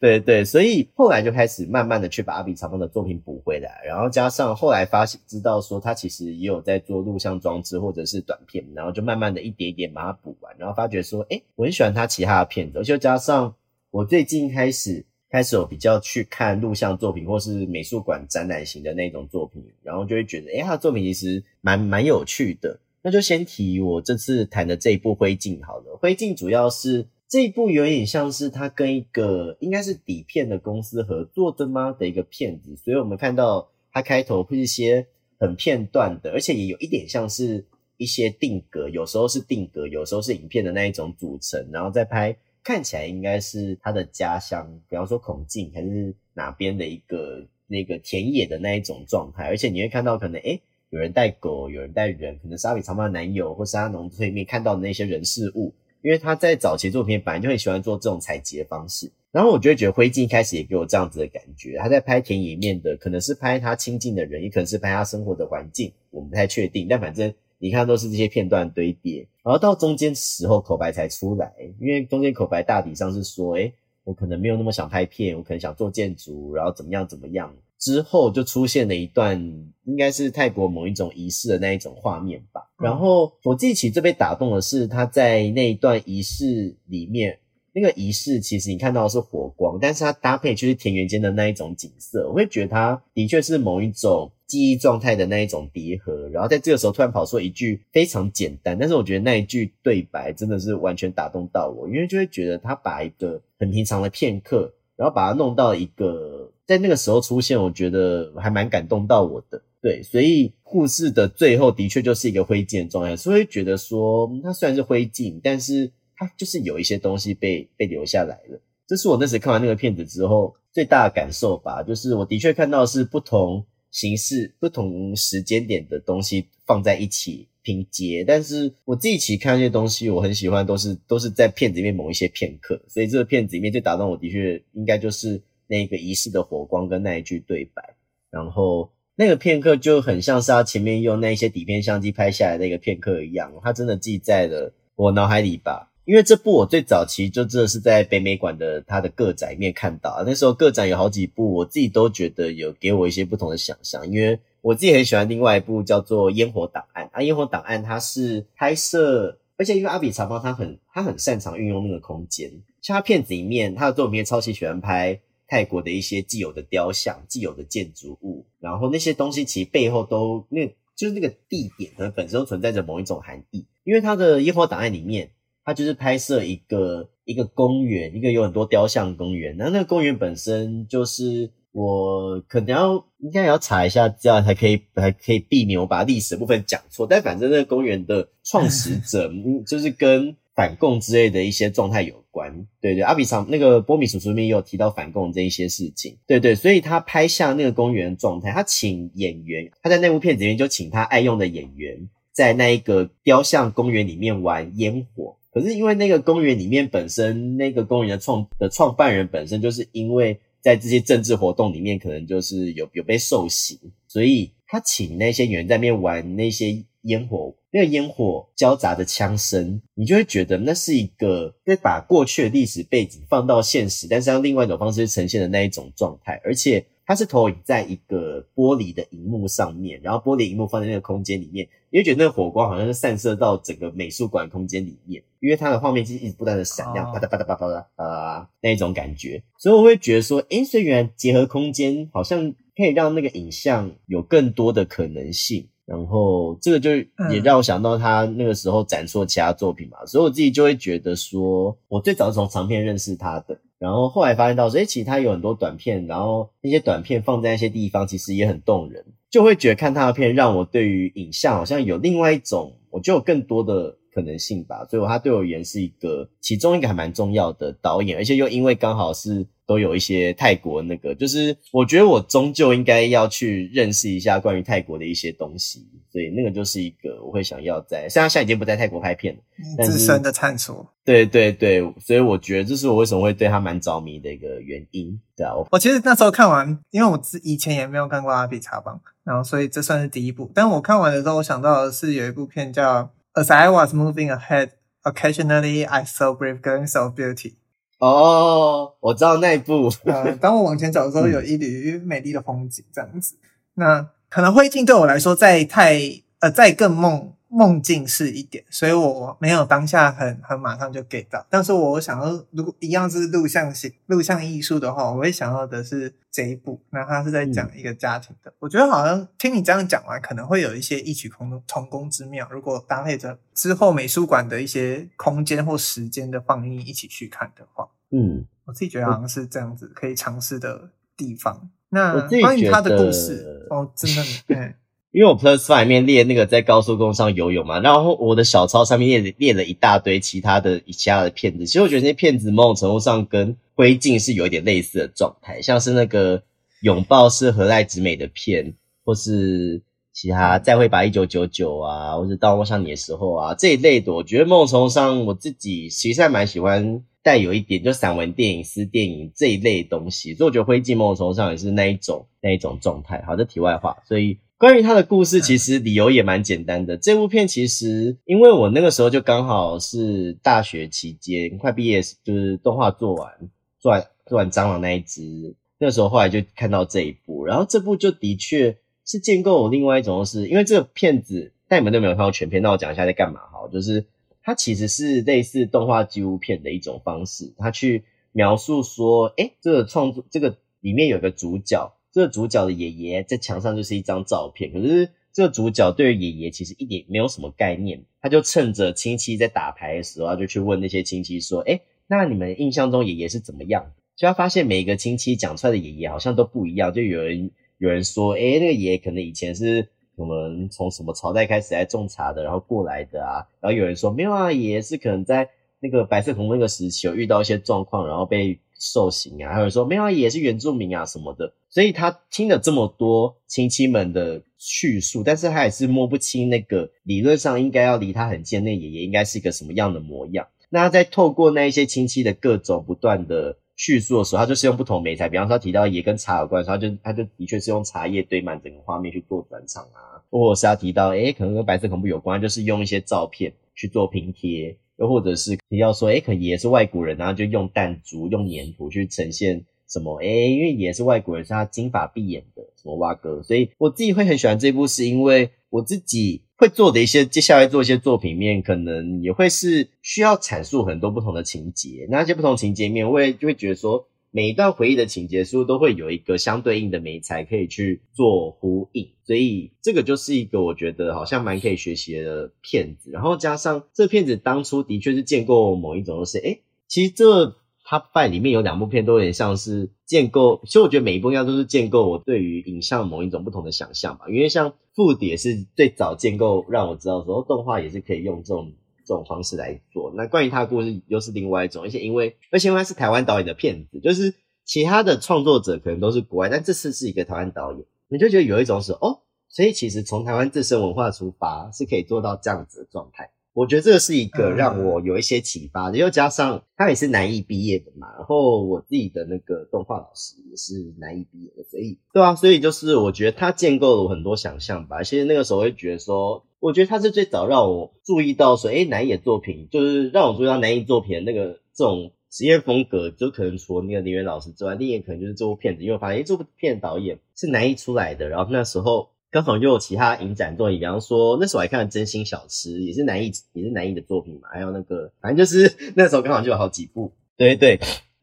对对，所以后来就开始慢慢的去把阿比长风的作品补回来，然后加上后来发现知道说他其实也有在做录像装置或者是短片，然后就慢慢的一点一点把它补完，然后发觉说，哎，我很喜欢他其他的片子，而且加上我最近开始开始有比较去看录像作品或是美术馆展览型的那种作品，然后就会觉得，诶，他的作品其实蛮蛮有趣的。那就先提我这次谈的这一部《灰烬》好了，《灰烬》主要是。这一部有点像是他跟一个应该是底片的公司合作的吗的一个片子，所以我们看到他开头会是一些很片段的，而且也有一点像是一些定格，有时候是定格，有时候是影片的那一种组成，然后再拍，看起来应该是他的家乡，比方说孔敬还是哪边的一个那个田野的那一种状态，而且你会看到可能诶有人带狗，有人带人，可能是阿比长发的男友或是他农村里面看到的那些人事物。因为他在早期作品本来就很喜欢做这种采集的方式，然后我就会觉得灰烬一开始也给我这样子的感觉。他在拍田野面的，可能是拍他亲近的人，也可能是拍他生活的环境，我们不太确定。但反正你看都是这些片段堆叠，然后到中间时候口白才出来，因为中间口白大体上是说，诶，我可能没有那么想拍片，我可能想做建筑，然后怎么样怎么样。之后就出现了一段，应该是泰国某一种仪式的那一种画面吧。然后我记起最被打动的是他在那一段仪式里面，那个仪式其实你看到的是火光，但是它搭配就是田园间的那一种景色，我会觉得它的确是某一种记忆状态的那一种叠合。然后在这个时候突然跑出一句非常简单，但是我觉得那一句对白真的是完全打动到我，因为就会觉得他把一个很平常的片刻，然后把它弄到一个。在那个时候出现，我觉得还蛮感动到我的。对，所以故事的最后的确就是一个灰烬的状态，所以觉得说它虽然是灰烬，但是它就是有一些东西被被留下来了。这是我那时看完那个片子之后最大的感受吧，就是我的确看到是不同形式、不同时间点的东西放在一起拼接，但是我自己起看这些东西，我很喜欢，都是都是在片子里面某一些片刻，所以这个片子里面最打动我的确应该就是。那个仪式的火光跟那一句对白，然后那个片刻就很像是他前面用那些底片相机拍下来的那个片刻一样，他真的记在了我脑海里吧。因为这部我最早期就真的是在北美馆的他的个展里面看到，那时候个展有好几部，我自己都觉得有给我一些不同的想象。因为我自己很喜欢另外一部叫做《烟火档案》啊，《烟火档案》它是拍摄，而且因为阿比查邦他很他很擅长运用那个空间，像他片子里面他的作品里面超级喜欢拍。泰国的一些既有的雕像、既有的建筑物，然后那些东西其实背后都那就是那个地点可能本身都存在着某一种含义。因为他的烟火档案里面，他就是拍摄一个一个公园，一个有很多雕像的公园。然后那个公园本身就是我可能要应该也要查一下，这样才可以才可以避免我把历史的部分讲错。但反正那个公园的创始 者，嗯，就是跟。反共之类的一些状态有关，对对，阿比上那个波米叔叔里面也有提到反共这一些事情，对对，所以他拍下那个公园状态，他请演员，他在那部片子里面就请他爱用的演员在那一个雕像公园里面玩烟火，可是因为那个公园里面本身那个公园的创的创办人本身就是因为在这些政治活动里面可能就是有有被受洗，所以他请那些演员在那边玩那些。烟火，那个烟火交杂的枪声，你就会觉得那是一个在把过去的历史背景放到现实，但是用另外一种方式呈现的那一种状态，而且它是投影在一个玻璃的荧幕上面，然后玻璃荧幕放在那个空间里面，你会觉得那个火光好像是散射到整个美术馆空间里面，因为它的画面其实一直不断的闪亮，啪嗒啪嗒啪嗒啪嗒啊那一种感觉，所以我会觉得说，诶，所以原来结合空间好像可以让那个影像有更多的可能性。然后这个就也让我想到他那个时候展出的其他作品嘛，所以我自己就会觉得说，我最早是从长片认识他的，然后后来发现到说，欸，其实他有很多短片，然后那些短片放在那些地方，其实也很动人，就会觉得看他的片让我对于影像好像有另外一种，我就有更多的。可能性吧，所以他对我而言是一个其中一个还蛮重要的导演，而且又因为刚好是都有一些泰国那个，就是我觉得我终究应该要去认识一下关于泰国的一些东西，所以那个就是一个我会想要在，虽然现在已经不在泰国拍片了，自身的探索，对对对，所以我觉得这是我为什么会对他蛮着迷的一个原因，对啊，我，我其实那时候看完，因为我之以前也没有看过阿比查邦，然后所以这算是第一部，但我看完的时候，我想到的是有一部片叫。As I was moving ahead, occasionally I saw brief glimpses of beauty. 哦，我知道那一部。呃，当我往前走的时候，有一缕美丽的风景，这样子。嗯、那可能灰烬对我来说，在太呃，在更梦。梦境式一点，所以我没有当下很很马上就 get 到。但是我想要，如果一样是录像型录像艺术的话，我会想要的是这一部。那他是在讲一个家庭的，嗯、我觉得好像听你这样讲完，可能会有一些异曲同同工之妙。如果搭配着之后美术馆的一些空间或时间的放映一起去看的话，嗯，我自己觉得好像是这样子可以尝试的地方。那关于他的故事，哦，真的，对。因为我 Plus Five 里面列那个在高速公路上游泳嘛，然后我的小抄上面列列了一大堆其他的其他的片子。其实我觉得那些片子某种程度上跟灰烬是有一点类似的状态，像是那个拥抱是何濑直美的片，或是其他再会吧一九九九啊，或是当我想你的时候啊这一类的，我觉得某种程度上我自己其实还蛮喜欢带有一点就散文电影、私电影这一类东西，所以我觉得灰烬某种程度上也是那一种那一种状态。好，这题外话，所以。关于他的故事，其实理由也蛮简单的。这部片其实，因为我那个时候就刚好是大学期间，快毕业，就是动画做完，做完做完蟑螂那一只，那时候后来就看到这一部，然后这部就的确是建构我另外一种，是因为这个片子，但你们都没有看到全片，那我讲一下在干嘛哈，就是它其实是类似动画纪录片的一种方式，它去描述说，哎，这个创作这个里面有个主角。这个主角的爷爷在墙上就是一张照片，可是这个主角对于爷爷其实一点没有什么概念，他就趁着亲戚在打牌的时候，他就去问那些亲戚说：“诶，那你们印象中爷爷是怎么样？”就他发现每一个亲戚讲出来的爷爷好像都不一样，就有人有人说：“诶，那个爷爷可能以前是我们从什么朝代开始来种茶的，然后过来的啊。”然后有人说：“没有啊，爷爷是可能在那个白色恐怖那个时期有遇到一些状况，然后被。”受刑啊，还有人说没有啊，也是原住民啊什么的，所以他听了这么多亲戚们的叙述，但是他也是摸不清那个理论上应该要离他很近那爷爷应该是一个什么样的模样。那他在透过那一些亲戚的各种不断的叙述的时候，他就是用不同媒材，比方说他提到也跟茶有关，所以他就他就的确是用茶叶堆满整个画面去做转场啊，或者是他提到诶可能跟白色恐怖有关，就是用一些照片去做拼贴。又或者是你要说，诶可能也是外国人，然后就用弹珠、用粘土去呈现什么？诶因为也是外国人，是他金发碧眼的什么蛙哥，所以我自己会很喜欢这部，是因为我自己会做的一些接下来做一些作品面，可能也会是需要阐述很多不同的情节，那些不同情节面，我也就会觉得说。每一段回忆的情节，书都会有一个相对应的美才可以去做呼应，所以这个就是一个我觉得好像蛮可以学习的片子。然后加上这片子当初的确是建构某一种，就是诶其实这 Top Five 里面有两部片都有点像是建构，其实我觉得每一部应该都是建构我对于影像某一种不同的想象吧。因为像复碟是最早建构让我知道说动画也是可以用这种。这种方式来做，那关于他的故事又是另外一种，而且因为而且因为是台湾导演的片子，就是其他的创作者可能都是国外，但这次是一个台湾导演，你就觉得有一种是哦，所以其实从台湾自身文化出发是可以做到这样子的状态。我觉得这个是一个让我有一些启发的，又加上他也是南艺毕业的嘛，然后我自己的那个动画老师也是南艺毕业的，所以对啊，所以就是我觉得他建构了我很多想象吧。其实那个时候会觉得说，我觉得他是最早让我注意到说，哎，南艺的作品就是让我注意到南艺作品的那个这种实验风格，就可能除了那个林元老师之外，另一个可能就是这部片子，因为我发现诶这部片导演是南艺出来的，然后那时候。刚好又有其他影展作品，比方说那时候还看了《真心小吃》，也是南艺，也是南艺的作品嘛。还有那个，反正就是 那时候刚好就有好几部。对对，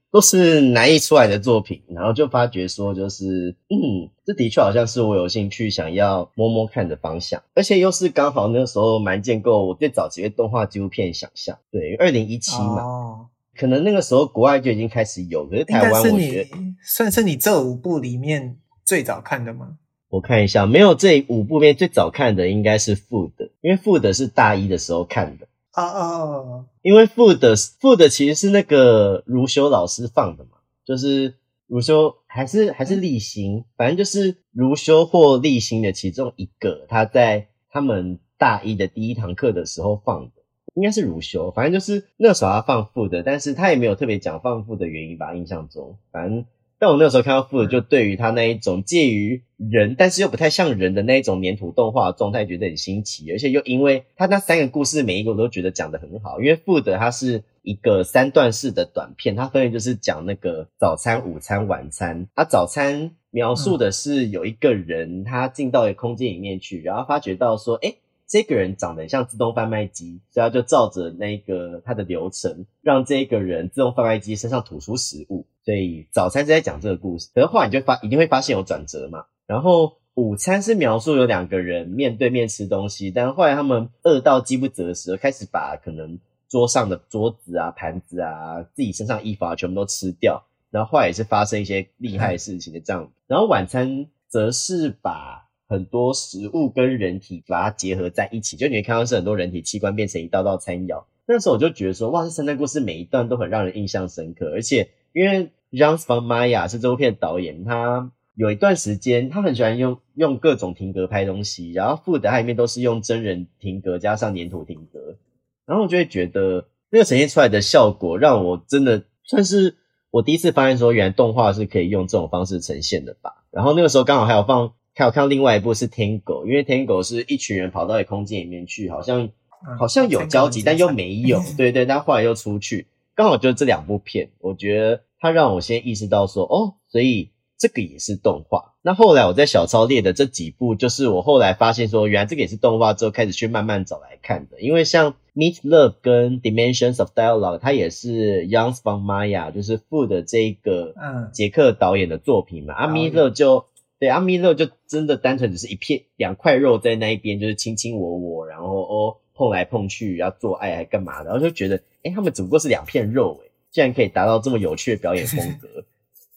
都是南艺出来的作品，然后就发觉说，就是嗯，这的确好像是我有兴趣想要摸摸看的方向，而且又是刚好那时候蛮建构我对早期的动画纪录片想象。对，二零一七嘛，哦，可能那个时候国外就已经开始有，可是台湾我觉得算是你这五部里面最早看的吗？我看一下，没有这五部片最早看的应该是 Food，因为 Food 是大一的时候看的。啊啊，因为 Food Food 其实是那个如修老师放的嘛，就是如修还是还是立新，反正就是如修或立新的其中一个，他在他们大一的第一堂课的时候放的，应该是如修，反正就是那时候他放 Food，但是他也没有特别讲放 Food 的原因吧，印象中，反正。但我那个时候看到 Food，就对于他那一种介于人，但是又不太像人的那一种黏土动画状态，觉得很新奇，而且又因为他那三个故事每一个我都觉得讲得很好，因为 Food 它是一个三段式的短片，它分别就是讲那个早餐、午餐、晚餐。它早餐描述的是有一个人他进到一个空间里面去，然后发觉到说，诶这个人长得很像自动贩卖机，所以他就照着那个他的流程，让这个人自动贩卖机身上吐出食物。所以早餐是在讲这个故事，可是后来你就发一定会发现有转折嘛。然后午餐是描述有两个人面对面吃东西，但后来他们饿到饥不择食，开始把可能桌上的桌子啊、盘子啊、自己身上衣服啊全部都吃掉。然后后来也是发生一些厉害事情的这样。然后晚餐则是把很多食物跟人体把它结合在一起，就你会看到是很多人体器官变成一道道餐肴。那时候我就觉得说，哇，这圣诞故事每一段都很让人印象深刻，而且。因为 j o h n s v a n Maya 是这部片的导演，他有一段时间他很喜欢用用各种停格拍东西，然后 Food 它里面都是用真人停格加上粘土停格，然后我就会觉得那个呈现出来的效果让我真的算是我第一次发现说，原来动画是可以用这种方式呈现的吧。然后那个时候刚好还有放，还有看到另外一部是 Tango，因为 Tango 是一群人跑到一个空间里面去，好像好像有交集，但又没有，对 对，但后来又出去。刚好就这两部片，我觉得它让我先意识到说，哦，所以这个也是动画。那后来我在小抄列的这几部，就是我后来发现说，原来这个也是动画之后，开始去慢慢找来看的。因为像《Meet Love》跟《Dimensions of Dialogue》，它也是 Jan Svanmeijer，就是 Food 的这个捷克导演的作品嘛。嗯、啊，《Meat Love》就对，《啊 Meat Love》就真的单纯只是一片两块肉在那一边，就是卿卿我我，然后哦。碰来碰去，要做爱还干嘛的？然后就觉得，诶、欸、他们只不过是两片肉，哎竟然可以达到这么有趣的表演风格。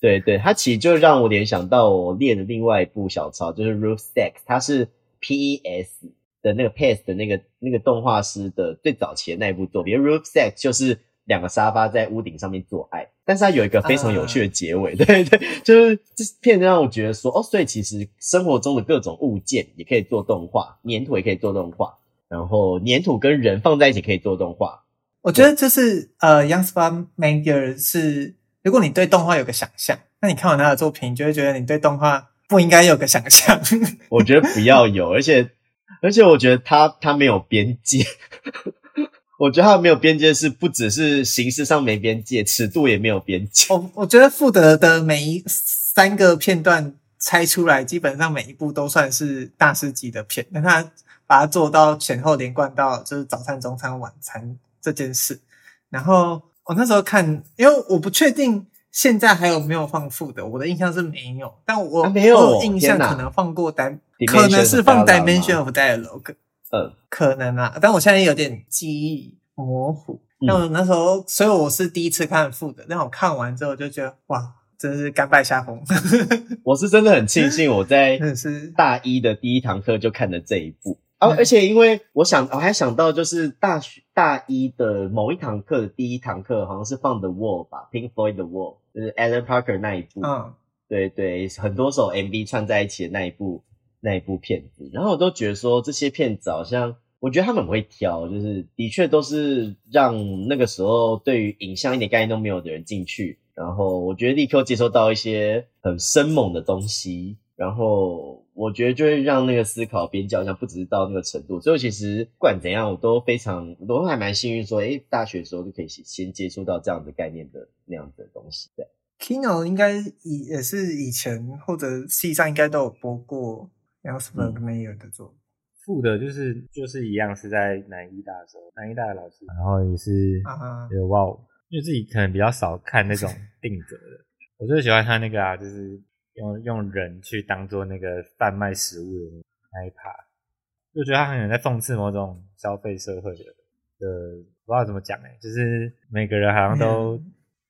对对，它其实就让我联想到我练的另外一部小抄，就是 Roof Sex，它是 PES 的那个 PES 的那个那个动画师的最早期的那一部作品。Roof Sex 就是两个沙发在屋顶上面做爱，但是它有一个非常有趣的结尾。对对，就是这片让我觉得说，哦，所以其实生活中的各种物件也可以做动画，粘土也可以做动画。然后粘土跟人放在一起可以做动画，我觉得就是呃，Young Spam Manger 是，如果你对动画有个想象，那你看完他的作品，你就会觉得你对动画不应该有个想象。我觉得不要有，而且而且我觉得他他没有边界，我觉得他没有边界是不只是形式上没边界，尺度也没有边界。我我觉得富德的每一三个片段拆出来，基本上每一部都算是大师级的片，但他。把它做到前后连贯到就是早餐、中餐、晚餐这件事。然后我那时候看，因为我不确定现在还有没有放 Food，我的印象是没有，但我没有印象可能放过单，可能是放 Dimension of Dialogue，嗯，可能啊，但我现在有点记忆模糊。那我那时候，所以我是第一次看 Food，但我看完之后就觉得哇，真是甘拜下风。我是真的很庆幸我在 大一的第一堂课就看了这一部。而且，因为我想，我还想到，就是大学大一的某一堂课的第一堂课，好像是放 The Wall 吧，Pink Floyd The Wall，就是 Alan Parker 那一部。嗯，对对，很多首 MV 串在一起的那一部那一部片子。然后我都觉得说，这些片子好像，我觉得他们很会挑，就是的确都是让那个时候对于影像一点概念都没有的人进去。然后我觉得立刻接收到一些很生猛的东西。然后我觉得就会让那个思考边角像不只是到那个程度，所以其实不管怎样，我都非常，我都还蛮幸运说，诶，大学的时候就可以先接触到这样的概念的那样的东西。对，Kino 应该以也是以前或者系上应该都有播过 Jan Svanmeijer 的作品。副的就是就是一样是在南医大的时候，南医大的老师，然后也是啊，哇哦。因为自己可能比较少看那种 定格的，我最喜欢他那个啊，就是用用人去当做那个贩卖食物的那一趴，就觉得他很有在讽刺某种消费社会的的，不知道怎么讲哎，就是每个人好像都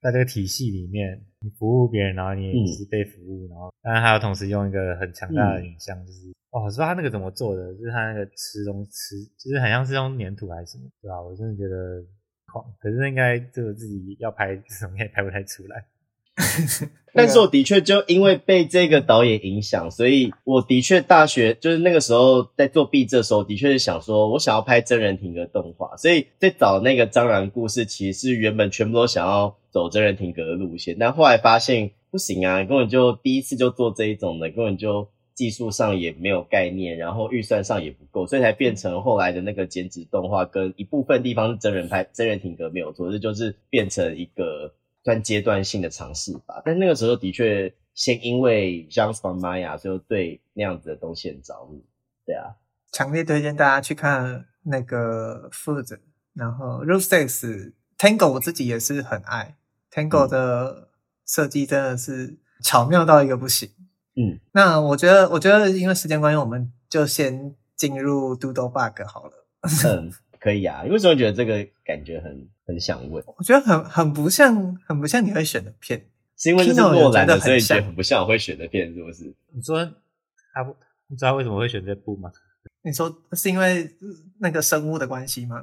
在这个体系里面，你服务别人，然后你也是被服务，嗯、然后但是还有同时用一个很强大的影像，就是。哦，我知道他那个怎么做的，就是他那个吃东西吃，就是很像是用粘土还是什么，对吧？我真的觉得狂，可是应该这个自己要拍 这种也拍不太出来。但是我的确就因为被这个导演影响，所以我的确大学就是那个时候在做毕制的时候，的确是想说我想要拍真人停格动画，所以在找那个张然故事，其实是原本全部都想要走真人停格的路线，但后来发现不行啊，根本就第一次就做这一种的，根本就。技术上也没有概念，然后预算上也不够，所以才变成后来的那个剪纸动画，跟一部分地方是真人拍、真人停格没有做，这就是变成一个算阶段性的尝试吧。但那个时候的确先因为 Jean Sparmaya，就对那样子的东西很着迷。对啊，强烈推荐大家去看那个 Food，然后 Six Tango，我自己也是很爱 Tango 的设计，真的是巧妙到一个不行。嗯，那我觉得，我觉得因为时间关系，我们就先进入 Doodlebug 好了。嗯，可以啊。你为什么觉得这个感觉很很想问？我觉得很很不像，很不像你会选的片。是因为这是诺兰的，所以觉得很不像我会选的片，是不是？你说他不，你知道为什么会选这部吗？你说是因为那个生物的关系吗？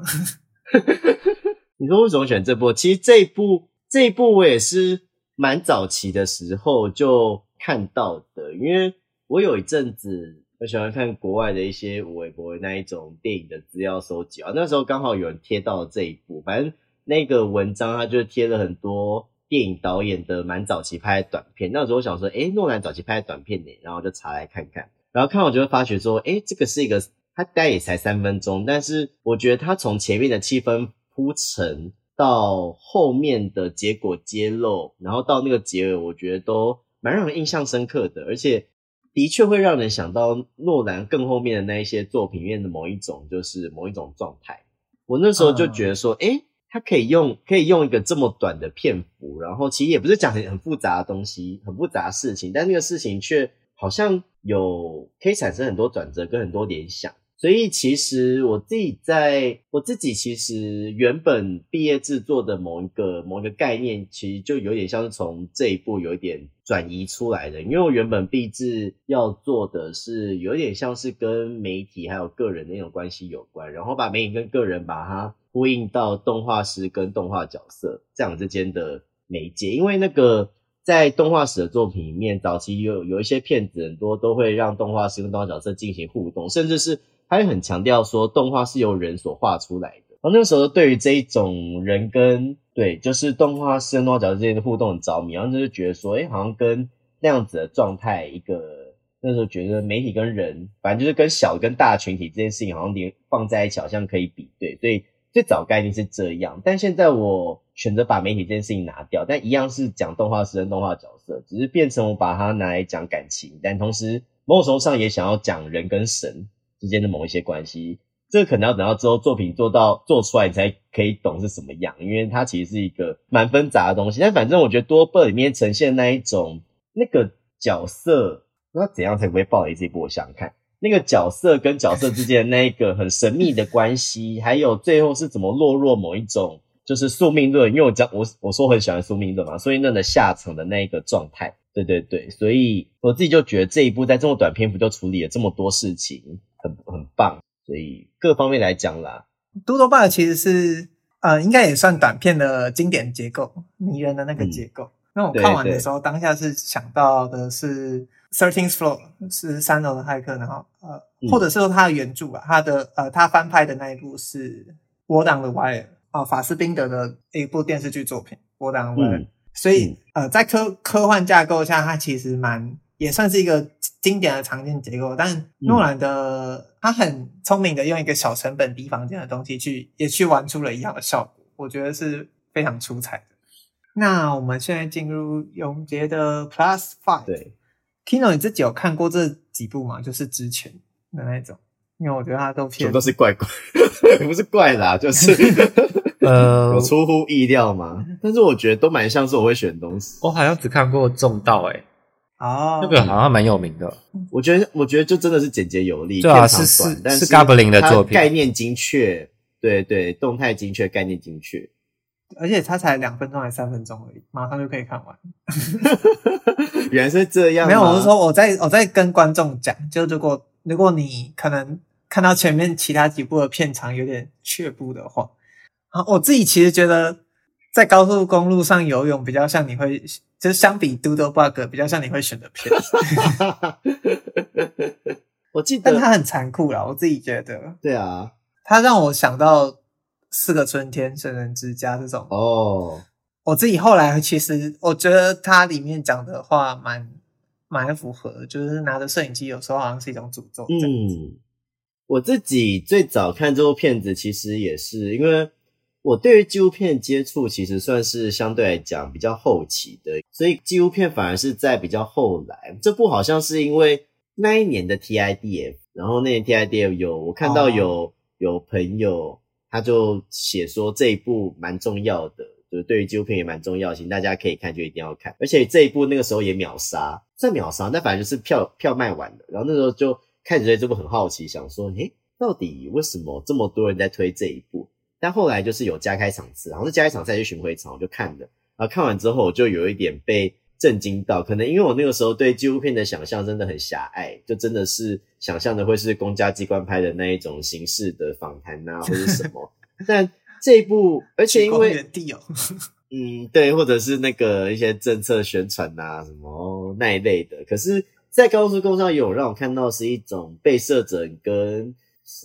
你说为什么选这部？其实这一部这一部我也是蛮早期的时候就。看到的，因为我有一阵子我喜欢看国外的一些微博那一种电影的资料收集啊，那时候刚好有人贴到了这一部，反正那个文章他就贴了很多电影导演的蛮早期拍的短片。那时候我想说，诶，诺兰早期拍的短片呢，然后就查来看看，然后看我就会发觉说，诶，这个是一个，他待也才三分钟，但是我觉得他从前面的气氛铺陈到后面的结果揭露，然后到那个结尾，我觉得都。蛮让人印象深刻的，而且的确会让人想到诺兰更后面的那一些作品里面的某一种，就是某一种状态。我那时候就觉得说，诶、uh. 欸，他可以用可以用一个这么短的篇幅，然后其实也不是讲很很复杂的东西，很复杂的事情，但那个事情却好像有可以产生很多转折跟很多联想。所以其实我自己在我自己其实原本毕业制作的某一个某一个概念，其实就有点像是从这一步有一点转移出来的。因为我原本毕制要做的是有点像是跟媒体还有个人那种关系有关，然后把媒体跟个人把它呼应到动画师跟动画角色这样之间的媒介。因为那个在动画史的作品里面，早期有有一些片子很多都会让动画师跟动画角色进行互动，甚至是。他也很强调说，动画是由人所画出来的。然后那个时候，对于这一种人跟对，就是动画师跟动画角色之间的互动很着迷，然后就是觉得说，诶，好像跟那样子的状态，一个那时候觉得媒体跟人，反正就是跟小跟大群体这件事情，好像连放在一起，好像可以比对。所以最早概念是这样，但现在我选择把媒体这件事情拿掉，但一样是讲动画师跟动画角色，只是变成我把它拿来讲感情，但同时某种程度上也想要讲人跟神。之间的某一些关系，这个可能要等到之后作品做到做出来，你才可以懂是什么样，因为它其实是一个蛮纷杂的东西。但反正我觉得多贝里面呈现那一种那个角色，那怎样才不会爆雷这一部？我想想看那个角色跟角色之间的那一个很神秘的关系，还有最后是怎么落入某一种就是宿命论。因为我讲我我说我很喜欢宿命论嘛，宿命论的下层的那一个状态。对对对，所以我自己就觉得这一部在这么短篇幅就处理了这么多事情。很很棒，所以各方面来讲啦，《Doodlebug》其实是呃，应该也算短片的经典结构，迷人的那个结构。嗯、那我看完的时候，当下是想到的是《Thirteenth Floor》，是三楼的骇客，然后呃，或者是说他的原著吧，他的呃，他翻拍的那一部是《Word on the Wire》啊，法斯宾德的一部电视剧作品《Word on the Wire》。所以呃，在科科幻架构下，它其实蛮也算是一个。经典的常见结构，但诺兰的、嗯、他很聪明的用一个小成本低房间的东西去也去玩出了一样的效果，我觉得是非常出彩的。那我们现在进入永杰的 Plus Five。对，Kino 你自己有看过这几部吗？就是之前的那种，因为我觉得他都偏都是怪怪，不是怪啦，就是 呃，有出乎意料嘛？但是我觉得都蛮像是我会选的东西。我好像只看过重道，诶哦，那个好像蛮有名的。我觉得，我觉得就真的是简洁有力，对啊，片长是是短但是 Goblin 的作品，概念精确，对对，动态精确，概念精确。而且它才两分钟还是三分钟而已，马上就可以看完。原来是这样。没有，我是说我在我在跟观众讲，就如果如果你可能看到前面其他几部的片长有点却步的话，啊，我自己其实觉得在高速公路上游泳比较像你会，就是相比 Doodle Bug 比较像你会选的片。我记得，但它很残酷啦，我自己觉得。对啊，它让我想到。四个春天、圣人之家这种哦，我自己后来其实我觉得它里面讲的话蛮蛮符合，就是拿着摄影机有时候好像是一种诅咒。嗯，我自己最早看这部片子，其实也是因为我对于纪录片接触其实算是相对来讲比较后期的，所以纪录片反而是在比较后来。这部好像是因为那一年的 TIDF，然后那年 TIDF 有我看到有、哦、有朋友。他就写说这一部蛮重要的，就是对于纪录片也蛮重要，请大家可以看就一定要看。而且这一部那个时候也秒杀，算秒杀，但反正就是票票卖完了。然后那时候就开始对这部很好奇，想说，诶，到底为什么这么多人在推这一部？但后来就是有加开场次，然后是加开场次还是巡回场，我就看了。然后看完之后，我就有一点被震惊到，可能因为我那个时候对纪录片的想象真的很狭隘，就真的是想象的会是公家机关拍的那一种形式的访谈啊，或者什么。但这一部，而且因为 嗯，对，或者是那个一些政策宣传啊，什么那一类的。可是，在高速公路上有让我看到是一种被摄者跟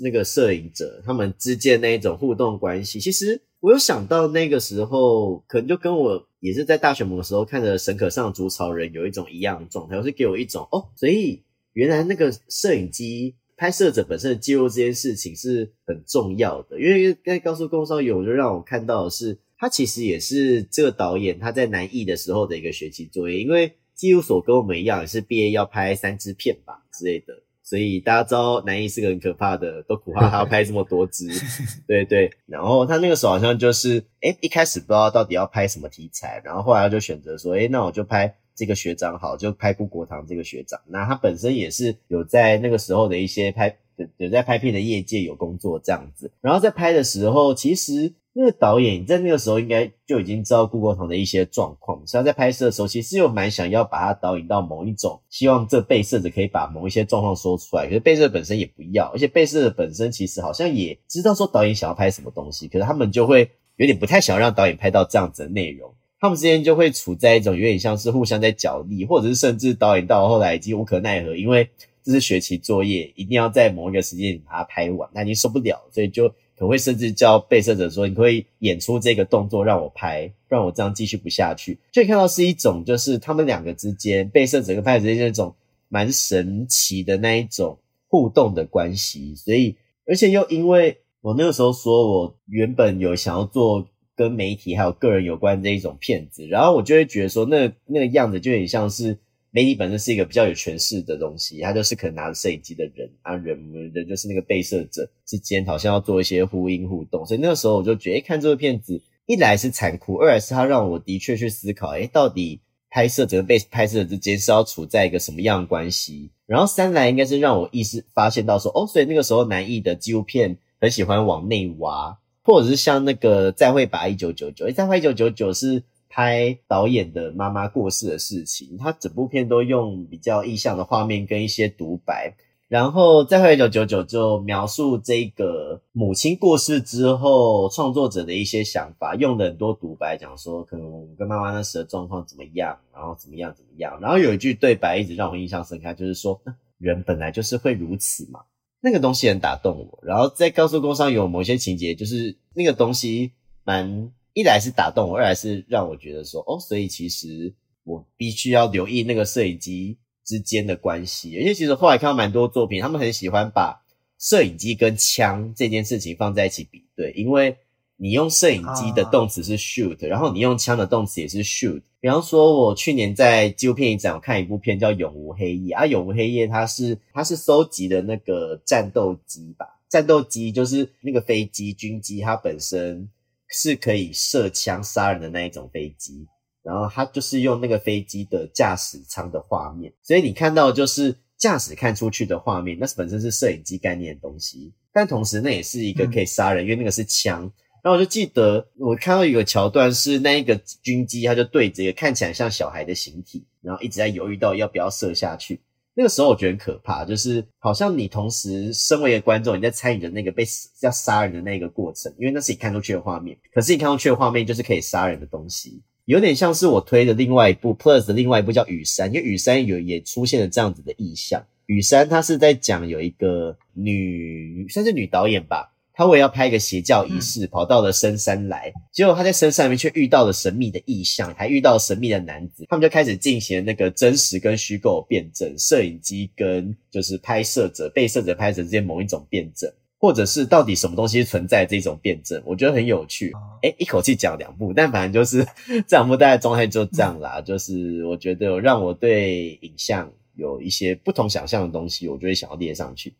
那个摄影者他们之间那一种互动关系。其实我有想到那个时候，可能就跟我。也是在大学的时候看着神可上筑巢人有一种一样的状态，我是给我一种哦，所以原来那个摄影机拍摄者本身的介入这件事情是很重要的，因为在高速公路上有就让我看到的是，他其实也是这个导演他在南艺的时候的一个学期作业，因为记录所跟我们一样也是毕业要拍三支片吧之类的。所以大家知道南艺是个很可怕的，都苦怕他要拍这么多支，对对。然后他那个时候好像就是，诶一开始不知道到底要拍什么题材，然后后来他就选择说，诶那我就拍这个学长好，就拍顾国堂这个学长。那他本身也是有在那个时候的一些拍，有在拍片的业界有工作这样子。然后在拍的时候，其实。那个导演在那个时候应该就已经知道顾国堂的一些状况，所以他在拍摄的时候其实又蛮想要把他导引到某一种，希望这被摄者可以把某一些状况说出来。可是被摄本身也不要，而且被摄者本身其实好像也知道说导演想要拍什么东西，可是他们就会有点不太想要让导演拍到这样子的内容。他们之间就会处在一种有点像是互相在角力，或者是甚至导演到后来已经无可奈何，因为这是学期作业，一定要在某一个时间把它拍完，那已经受不了，所以就。可能会甚至叫被摄者说：“你可以演出这个动作让我拍，不然我这样继续不下去。”就看到是一种，就是他们两个之间，被摄者跟拍摄者之间那种蛮神奇的那一种互动的关系。所以，而且又因为我那个时候说我原本有想要做跟媒体还有个人有关的一种片子，然后我就会觉得说，那那个样子就有点像是。媒体本身是一个比较有权势的东西，他就是可能拿着摄影机的人啊，人人就是那个被摄者之间好像要做一些呼应互动，所以那个时候我就觉得，诶看这个片子，一来是残酷，二来是他让我的确去思考，诶到底拍摄者跟被拍摄者之间是要处在一个什么样的关系？然后三来应该是让我意识发现到说，哦，所以那个时候南艺的纪录片很喜欢往内挖，或者是像那个再会吧一九九九，诶再会一九九九是。拍导演的妈妈过世的事情，他整部片都用比较意象的画面跟一些独白，然后再回一九九九就描述这个母亲过世之后创作者的一些想法，用了很多独白讲说可能我跟妈妈那时的状况怎么样，然后怎么样怎么样，然后有一句对白一直让我印象深刻，就是说人本来就是会如此嘛，那个东西很打动我。然后在高速公上有某些情节，就是那个东西蛮。一来是打动我，二来是让我觉得说，哦，所以其实我必须要留意那个摄影机之间的关系。而且其实后来看到蛮多作品，他们很喜欢把摄影机跟枪这件事情放在一起比对，因为你用摄影机的动词是 shoot，然后你用枪的动词也是 shoot。比方说，我去年在纪录片影展我看一部片叫《永无黑夜》啊，《永无黑夜》它是它是收集的那个战斗机吧？战斗机就是那个飞机军机，它本身。是可以射枪杀人的那一种飞机，然后它就是用那个飞机的驾驶舱的画面，所以你看到就是驾驶看出去的画面，那是本身是摄影机概念的东西，但同时那也是一个可以杀人，嗯、因为那个是枪。然后我就记得我看到一个桥段是那一个军机，它就对着一个看起来像小孩的形体，然后一直在犹豫到要不要射下去。那个时候我觉得很可怕，就是好像你同时身为一个观众，你在参与着那个被要杀人的那个过程，因为那是你看出去的画面。可是你看出去的画面就是可以杀人的东西，有点像是我推的另外一部 Plus 的另外一部叫《雨山》，因为《雨山》有也出现了这样子的意象。《雨山》他是在讲有一个女，算是女导演吧。他为了要拍一个邪教仪式，跑到了深山来，结果他在深山里面却遇到了神秘的异象，还遇到了神秘的男子。他们就开始进行那个真实跟虚构的辩证，摄影机跟就是拍摄者、被摄者、拍摄者之间某一种辩证，或者是到底什么东西存在这种辩证，我觉得很有趣。诶，一口气讲两部，但反正就是 这两部大概状态就这样啦。就是我觉得让我对影像有一些不同想象的东西，我就会想要列上去，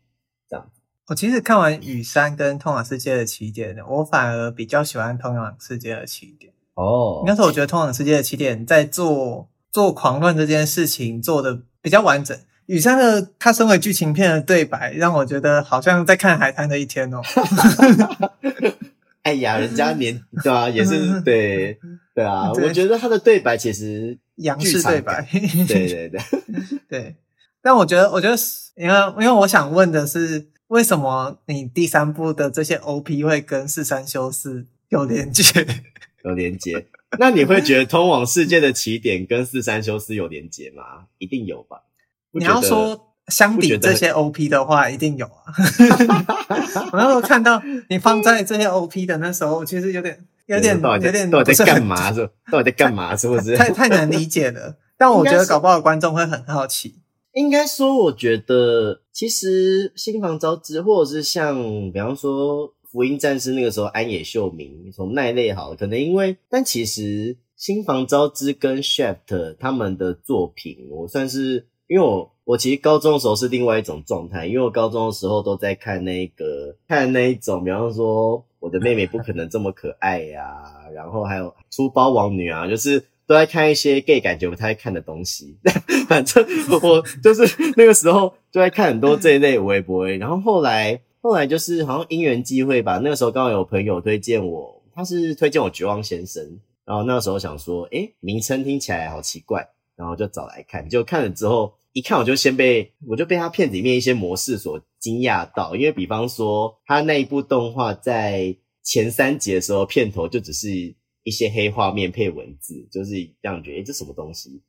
这样。我其实看完《雨山》跟《通往世界的起点》，我反而比较喜欢《通往世界的起点》。哦，应该说，我觉得《通往世界的起点》在做做狂乱这件事情做的比较完整。《雨山》的它身为剧情片的对白，让我觉得好像在看《海滩的一天》哦。哎呀，人家年对啊，也是对对啊。我觉得他的对白其实洋式对白，对对对 对。但我觉得，我觉得，因为因为我想问的是。为什么你第三部的这些 OP 会跟四三修斯有连接？有连接？那你会觉得通往世界的起点跟四三修斯有连接吗？一定有吧？你要说相比这些 OP 的话，一定有啊。我那时候看到你放在这些 OP 的那时候，其实有点、有点、有点到底在干嘛？是到底在干嘛？是不是？太太难理解了。但我觉得搞不好观众会很好奇。应该说，我觉得其实新房昭之，或者是像比方说福音战士那个时候安野秀明从那一类好，可能因为，但其实新房昭之跟 Shaft 他们的作品，我算是因为我我其实高中的时候是另外一种状态，因为我高中的时候都在看那个看那一种，比方说我的妹妹不可能这么可爱呀、然后还有出包王女啊，就是。都在看一些 gay 感觉不太看的东西，反正我就是那个时候就在看很多这一类微博，然后后来后来就是好像因缘际会吧，那个时候刚好有朋友推荐我，他是推荐我绝望先生，然后那个时候想说，诶，名称听起来好奇怪，然后就找来看，就看了之后一看我就先被我就被他片子里面一些模式所惊讶到，因为比方说他那一部动画在前三集的时候片头就只是。一些黑画面配文字，就是让你觉得，诶、欸、这什么东西？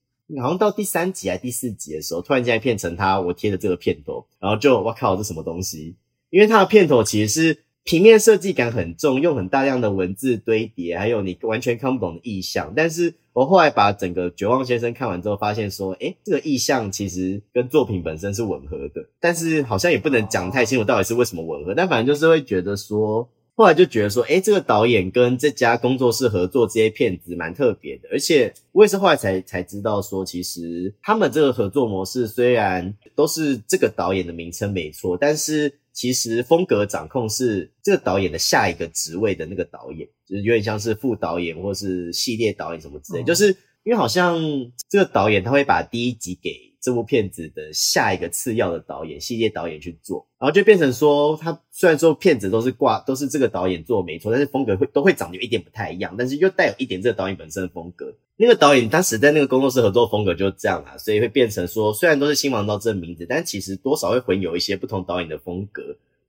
好像到第三集还第四集的时候，突然间变成他我贴的这个片头，然后就哇靠，这什么东西？因为它的片头其实是平面设计感很重，用很大量的文字堆叠，还有你完全看不懂的意象。但是我后来把整个《绝望先生》看完之后，发现说，诶、欸、这个意象其实跟作品本身是吻合的，但是好像也不能讲太清楚到底是为什么吻合。但反正就是会觉得说。后来就觉得说，诶，这个导演跟这家工作室合作这些片子蛮特别的，而且我也是后来才才知道说，其实他们这个合作模式虽然都是这个导演的名称没错，但是其实风格掌控是这个导演的下一个职位的那个导演，就是有点像是副导演或是系列导演什么之类，就是因为好像这个导演他会把第一集给。这部片子的下一个次要的导演、系列导演去做，然后就变成说，他虽然说片子都是挂都是这个导演做没错，但是风格会都会长得有一点不太一样，但是又带有一点这个导演本身的风格。那个导演当时在那个工作室合作风格就这样啊，所以会变成说，虽然都是新王道这名字，但其实多少会混有一些不同导演的风格。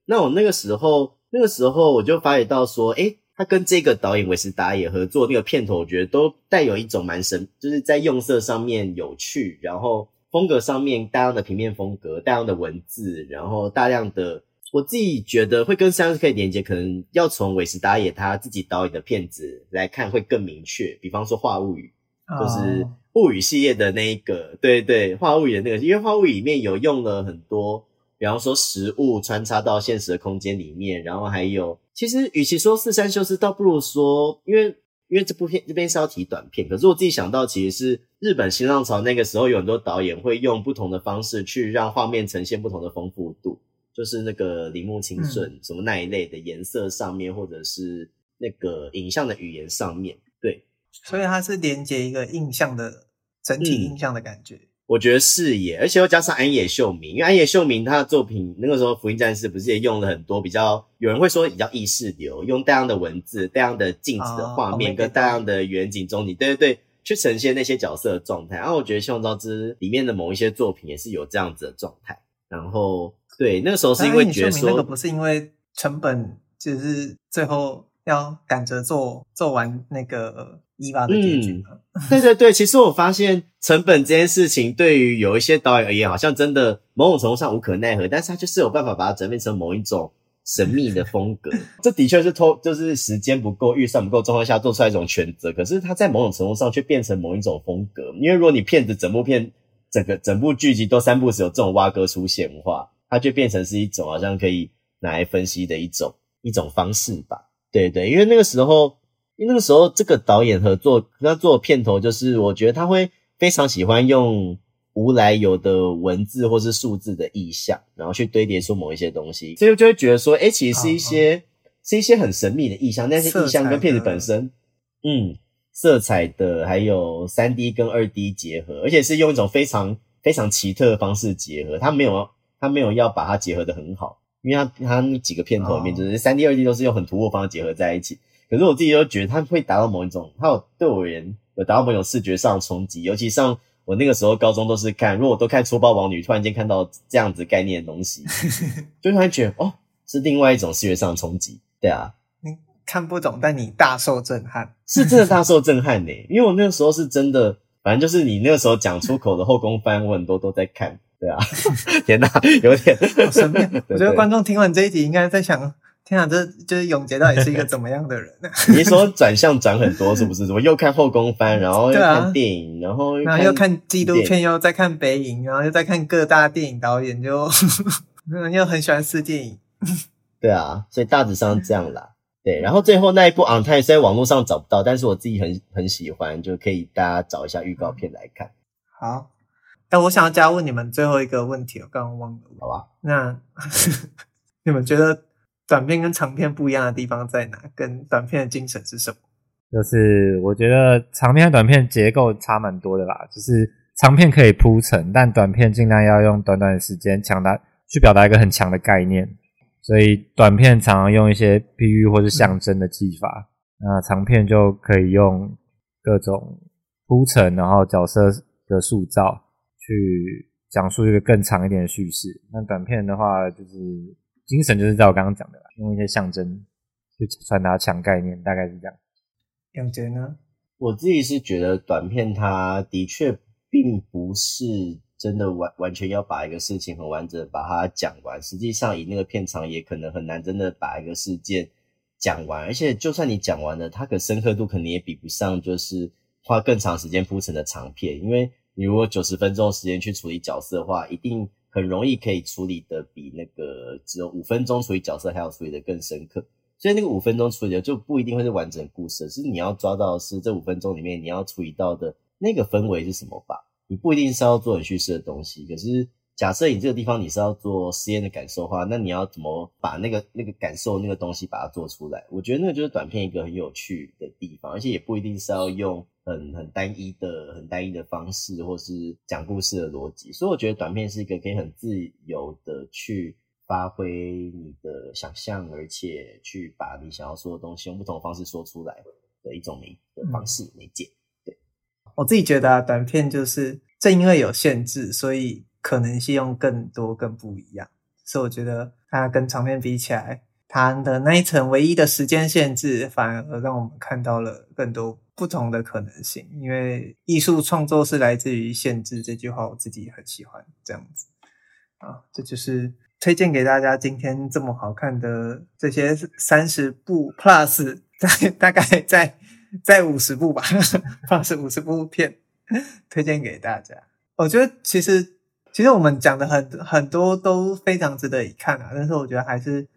那我那个时候，那个时候我就发觉到说，诶，他跟这个导演维斯达也合作那个片头，我觉得都带有一种蛮神，就是在用色上面有趣，然后。风格上面大量的平面风格，大量的文字，然后大量的，我自己觉得会跟三 K 连接，可能要从韦斯达也他自己导演的片子来看会更明确。比方说《化物语》，就是物语系列的那一个，哦、对对，化物语的那个，因为化物语里面有用了很多，比方说实物穿插到现实的空间里面，然后还有，其实与其说四三修斯，倒不如说，因为。因为这部片这边是要提短片，可是我自己想到，其实是日本新浪潮那个时候有很多导演会用不同的方式去让画面呈现不同的丰富度，就是那个铃木清顺什么那一类的颜色上面，或者是那个影像的语言上面。对，所以它是连接一个印象的整体印象的感觉。嗯我觉得是耶，而且又加上安野秀明，因为安野秀明他的作品那个时候《福音战士》不是也用了很多比较，有人会说比较意识流，用大量的文字、大量的镜子的画面跟大量的远景、中景，对对对，去呈现那些角色的状态。然后我觉得《希望召之》里面的某一些作品也是有这样子的状态。然后对，那个时候是因为觉得说，那个不是因为成本，就是最后要赶着做做完那个。伊娃的结局、嗯，对对对，其实我发现成本这件事情对于有一些导演而言，好像真的某种程度上无可奈何，但是他就是有办法把它转变成某一种神秘的风格。这的确是偷，就是时间不够、预算不够状况下做出来一种选择。可是他在某种程度上却变成某一种风格，因为如果你片子整部片、整个整部剧集都三部时有这种蛙哥出现的话，它就变成是一种好像可以拿来分析的一种一种方式吧。对对，因为那个时候。因为那个时候，这个导演合作他做片头，就是我觉得他会非常喜欢用无来由的文字或是数字的意象，然后去堆叠出某一些东西，所以就会觉得说，诶，其实是一些、哦、是一些很神秘的意象，但是意象跟片子本身，嗯，色彩的还有三 D 跟二 D 结合，而且是用一种非常非常奇特的方式结合，他没有他没有要把它结合的很好，因为他他那几个片头里面就是三 D 二 D 都是用很突兀的方式结合在一起。可是我自己都觉得它会达到某一种，它有对我而言有达到某种视觉上的冲击。尤其像我那个时候高中都是看，如果都看《粗暴王女》，突然间看到这样子概念的东西，就突然觉得哦，是另外一种视觉上的冲击。对啊，你看不懂，但你大受震撼，是真的大受震撼呢。因为我那个时候是真的，反正就是你那个时候讲出口的后宫番，我很多都在看。对啊，天哪，有点神秘。我觉得观众听完这一集应该在想。天啊，这就是永杰到底是一个怎么样的人？你说转向转很多是不是？怎么又看后宫番，然后又看电影，然后然后又看纪录片，又在看北影，然后又在看各大电影导演，就 又很喜欢试电影。对啊，所以大致上这样啦。对，然后最后那一部《On Time》在网络上找不到，但是我自己很很喜欢，就可以大家找一下预告片来看。好，哎，我想要加问你们最后一个问题，我刚刚忘了。好吧，那 你们觉得？短片跟长片不一样的地方在哪？跟短片的精神是什么？就是我觉得长片和短片结构差蛮多的啦。就是长片可以铺陈，但短片尽量要用短短的时间强大去表达一个很强的概念。所以短片常常用一些比喻或是象征的技法，那长片就可以用各种铺陈，然后角色的塑造去讲述一个更长一点的叙事。那短片的话，就是。精神就是在我刚刚讲的啦，用一些象征去传达强概念，大概是这样。永杰呢？我自己是觉得短片它的确并不是真的完完全要把一个事情很完整的把它讲完，实际上以那个片长也可能很难真的把一个事件讲完，而且就算你讲完了，它的深刻度可能也比不上就是花更长时间铺陈的长片，因为你如果九十分钟的时间去处理角色的话，一定。很容易可以处理的比那个只有五分钟处理角色还要处理的更深刻，所以那个五分钟处理的就不一定会是完整故事，是你要抓到是这五分钟里面你要处理到的那个氛围是什么吧？你不一定是要做很叙事的东西，可是假设你这个地方你是要做实验的感受的话，那你要怎么把那个那个感受那个东西把它做出来？我觉得那个就是短片一个很有趣的地方，而且也不一定是要用。很很单一的、很单一的方式，或是讲故事的逻辑，所以我觉得短片是一个可以很自由的去发挥你的想象，而且去把你想要说的东西用不同的方式说出来的一种媒的方式媒介。对，我自己觉得啊，短片就是正因为有限制，所以可能性用更多、更不一样。所以我觉得它跟长片比起来，它的那一层唯一的时间限制，反而让我们看到了更多。不同的可能性，因为艺术创作是来自于限制。这句话我自己很喜欢，这样子啊，这就是推荐给大家今天这么好看的这些三十部 plus，在大概在在五十部吧，plus 五十部片推荐给大家。我觉得其实其实我们讲的很很多都非常值得一看啊，但是我觉得还是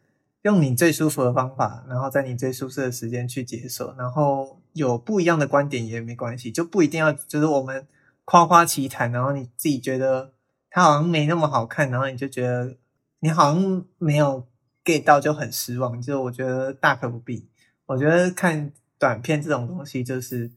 用你最舒服的方法，然后在你最舒适的时间去解锁，然后。有不一样的观点也没关系，就不一定要就是我们夸夸其谈，然后你自己觉得它好像没那么好看，然后你就觉得你好像没有 get 到就很失望。就我觉得大可不必，我觉得看短片这种东西，就是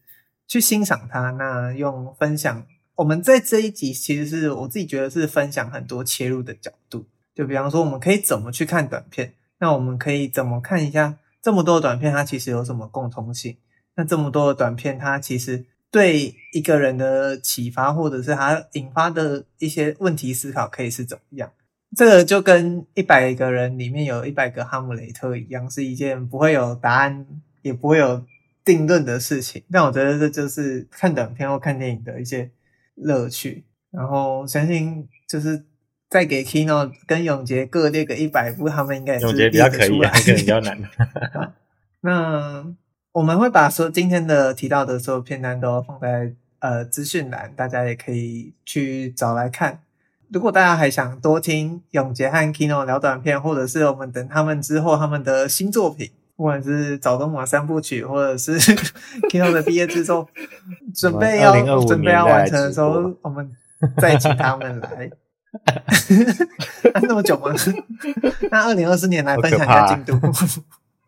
去欣赏它。那用分享，我们在这一集其实是我自己觉得是分享很多切入的角度。就比方说，我们可以怎么去看短片？那我们可以怎么看一下这么多短片，它其实有什么共通性？那这么多的短片，它其实对一个人的启发，或者是它引发的一些问题思考，可以是怎么样？这个就跟一百个人里面有一百个哈姆雷特一样，是一件不会有答案，也不会有定论的事情。但我觉得这就是看短片或看电影的一些乐趣。然后相信就是再给 Kino 跟永杰各列个一百部，他们应该也是列得出来。永杰比较可以，可能比较难。那我们会把说今天的提到的所有片单都放在呃资讯栏，大家也可以去找来看。如果大家还想多听永杰和 Kino 聊短片，或者是我们等他们之后他们的新作品，不管是早冬马三部曲，或者是 Kino 的毕业制作准备要准备要完成的时候，我们再请他们来。那么久吗？那二零二四年来分享一下进度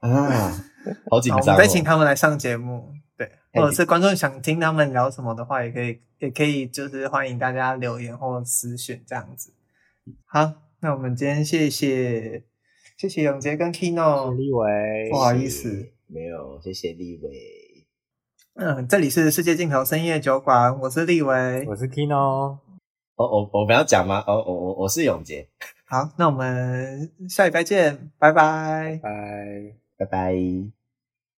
啊，好紧张哦！我们再请他们来上节目。对或者是观众想听他们聊什么的话，也可以，也可以，就是欢迎大家留言或私讯这样子。好，那我们今天谢谢，谢谢永杰跟 Kino，立伟，不好意思，没有，谢谢立伟。嗯，这里是世界尽头深夜酒馆，我是立伟，我是 Kino。哦，我我不要讲吗？哦，我我我是永杰。好，那我们下礼拜见，拜拜，拜拜，拜拜。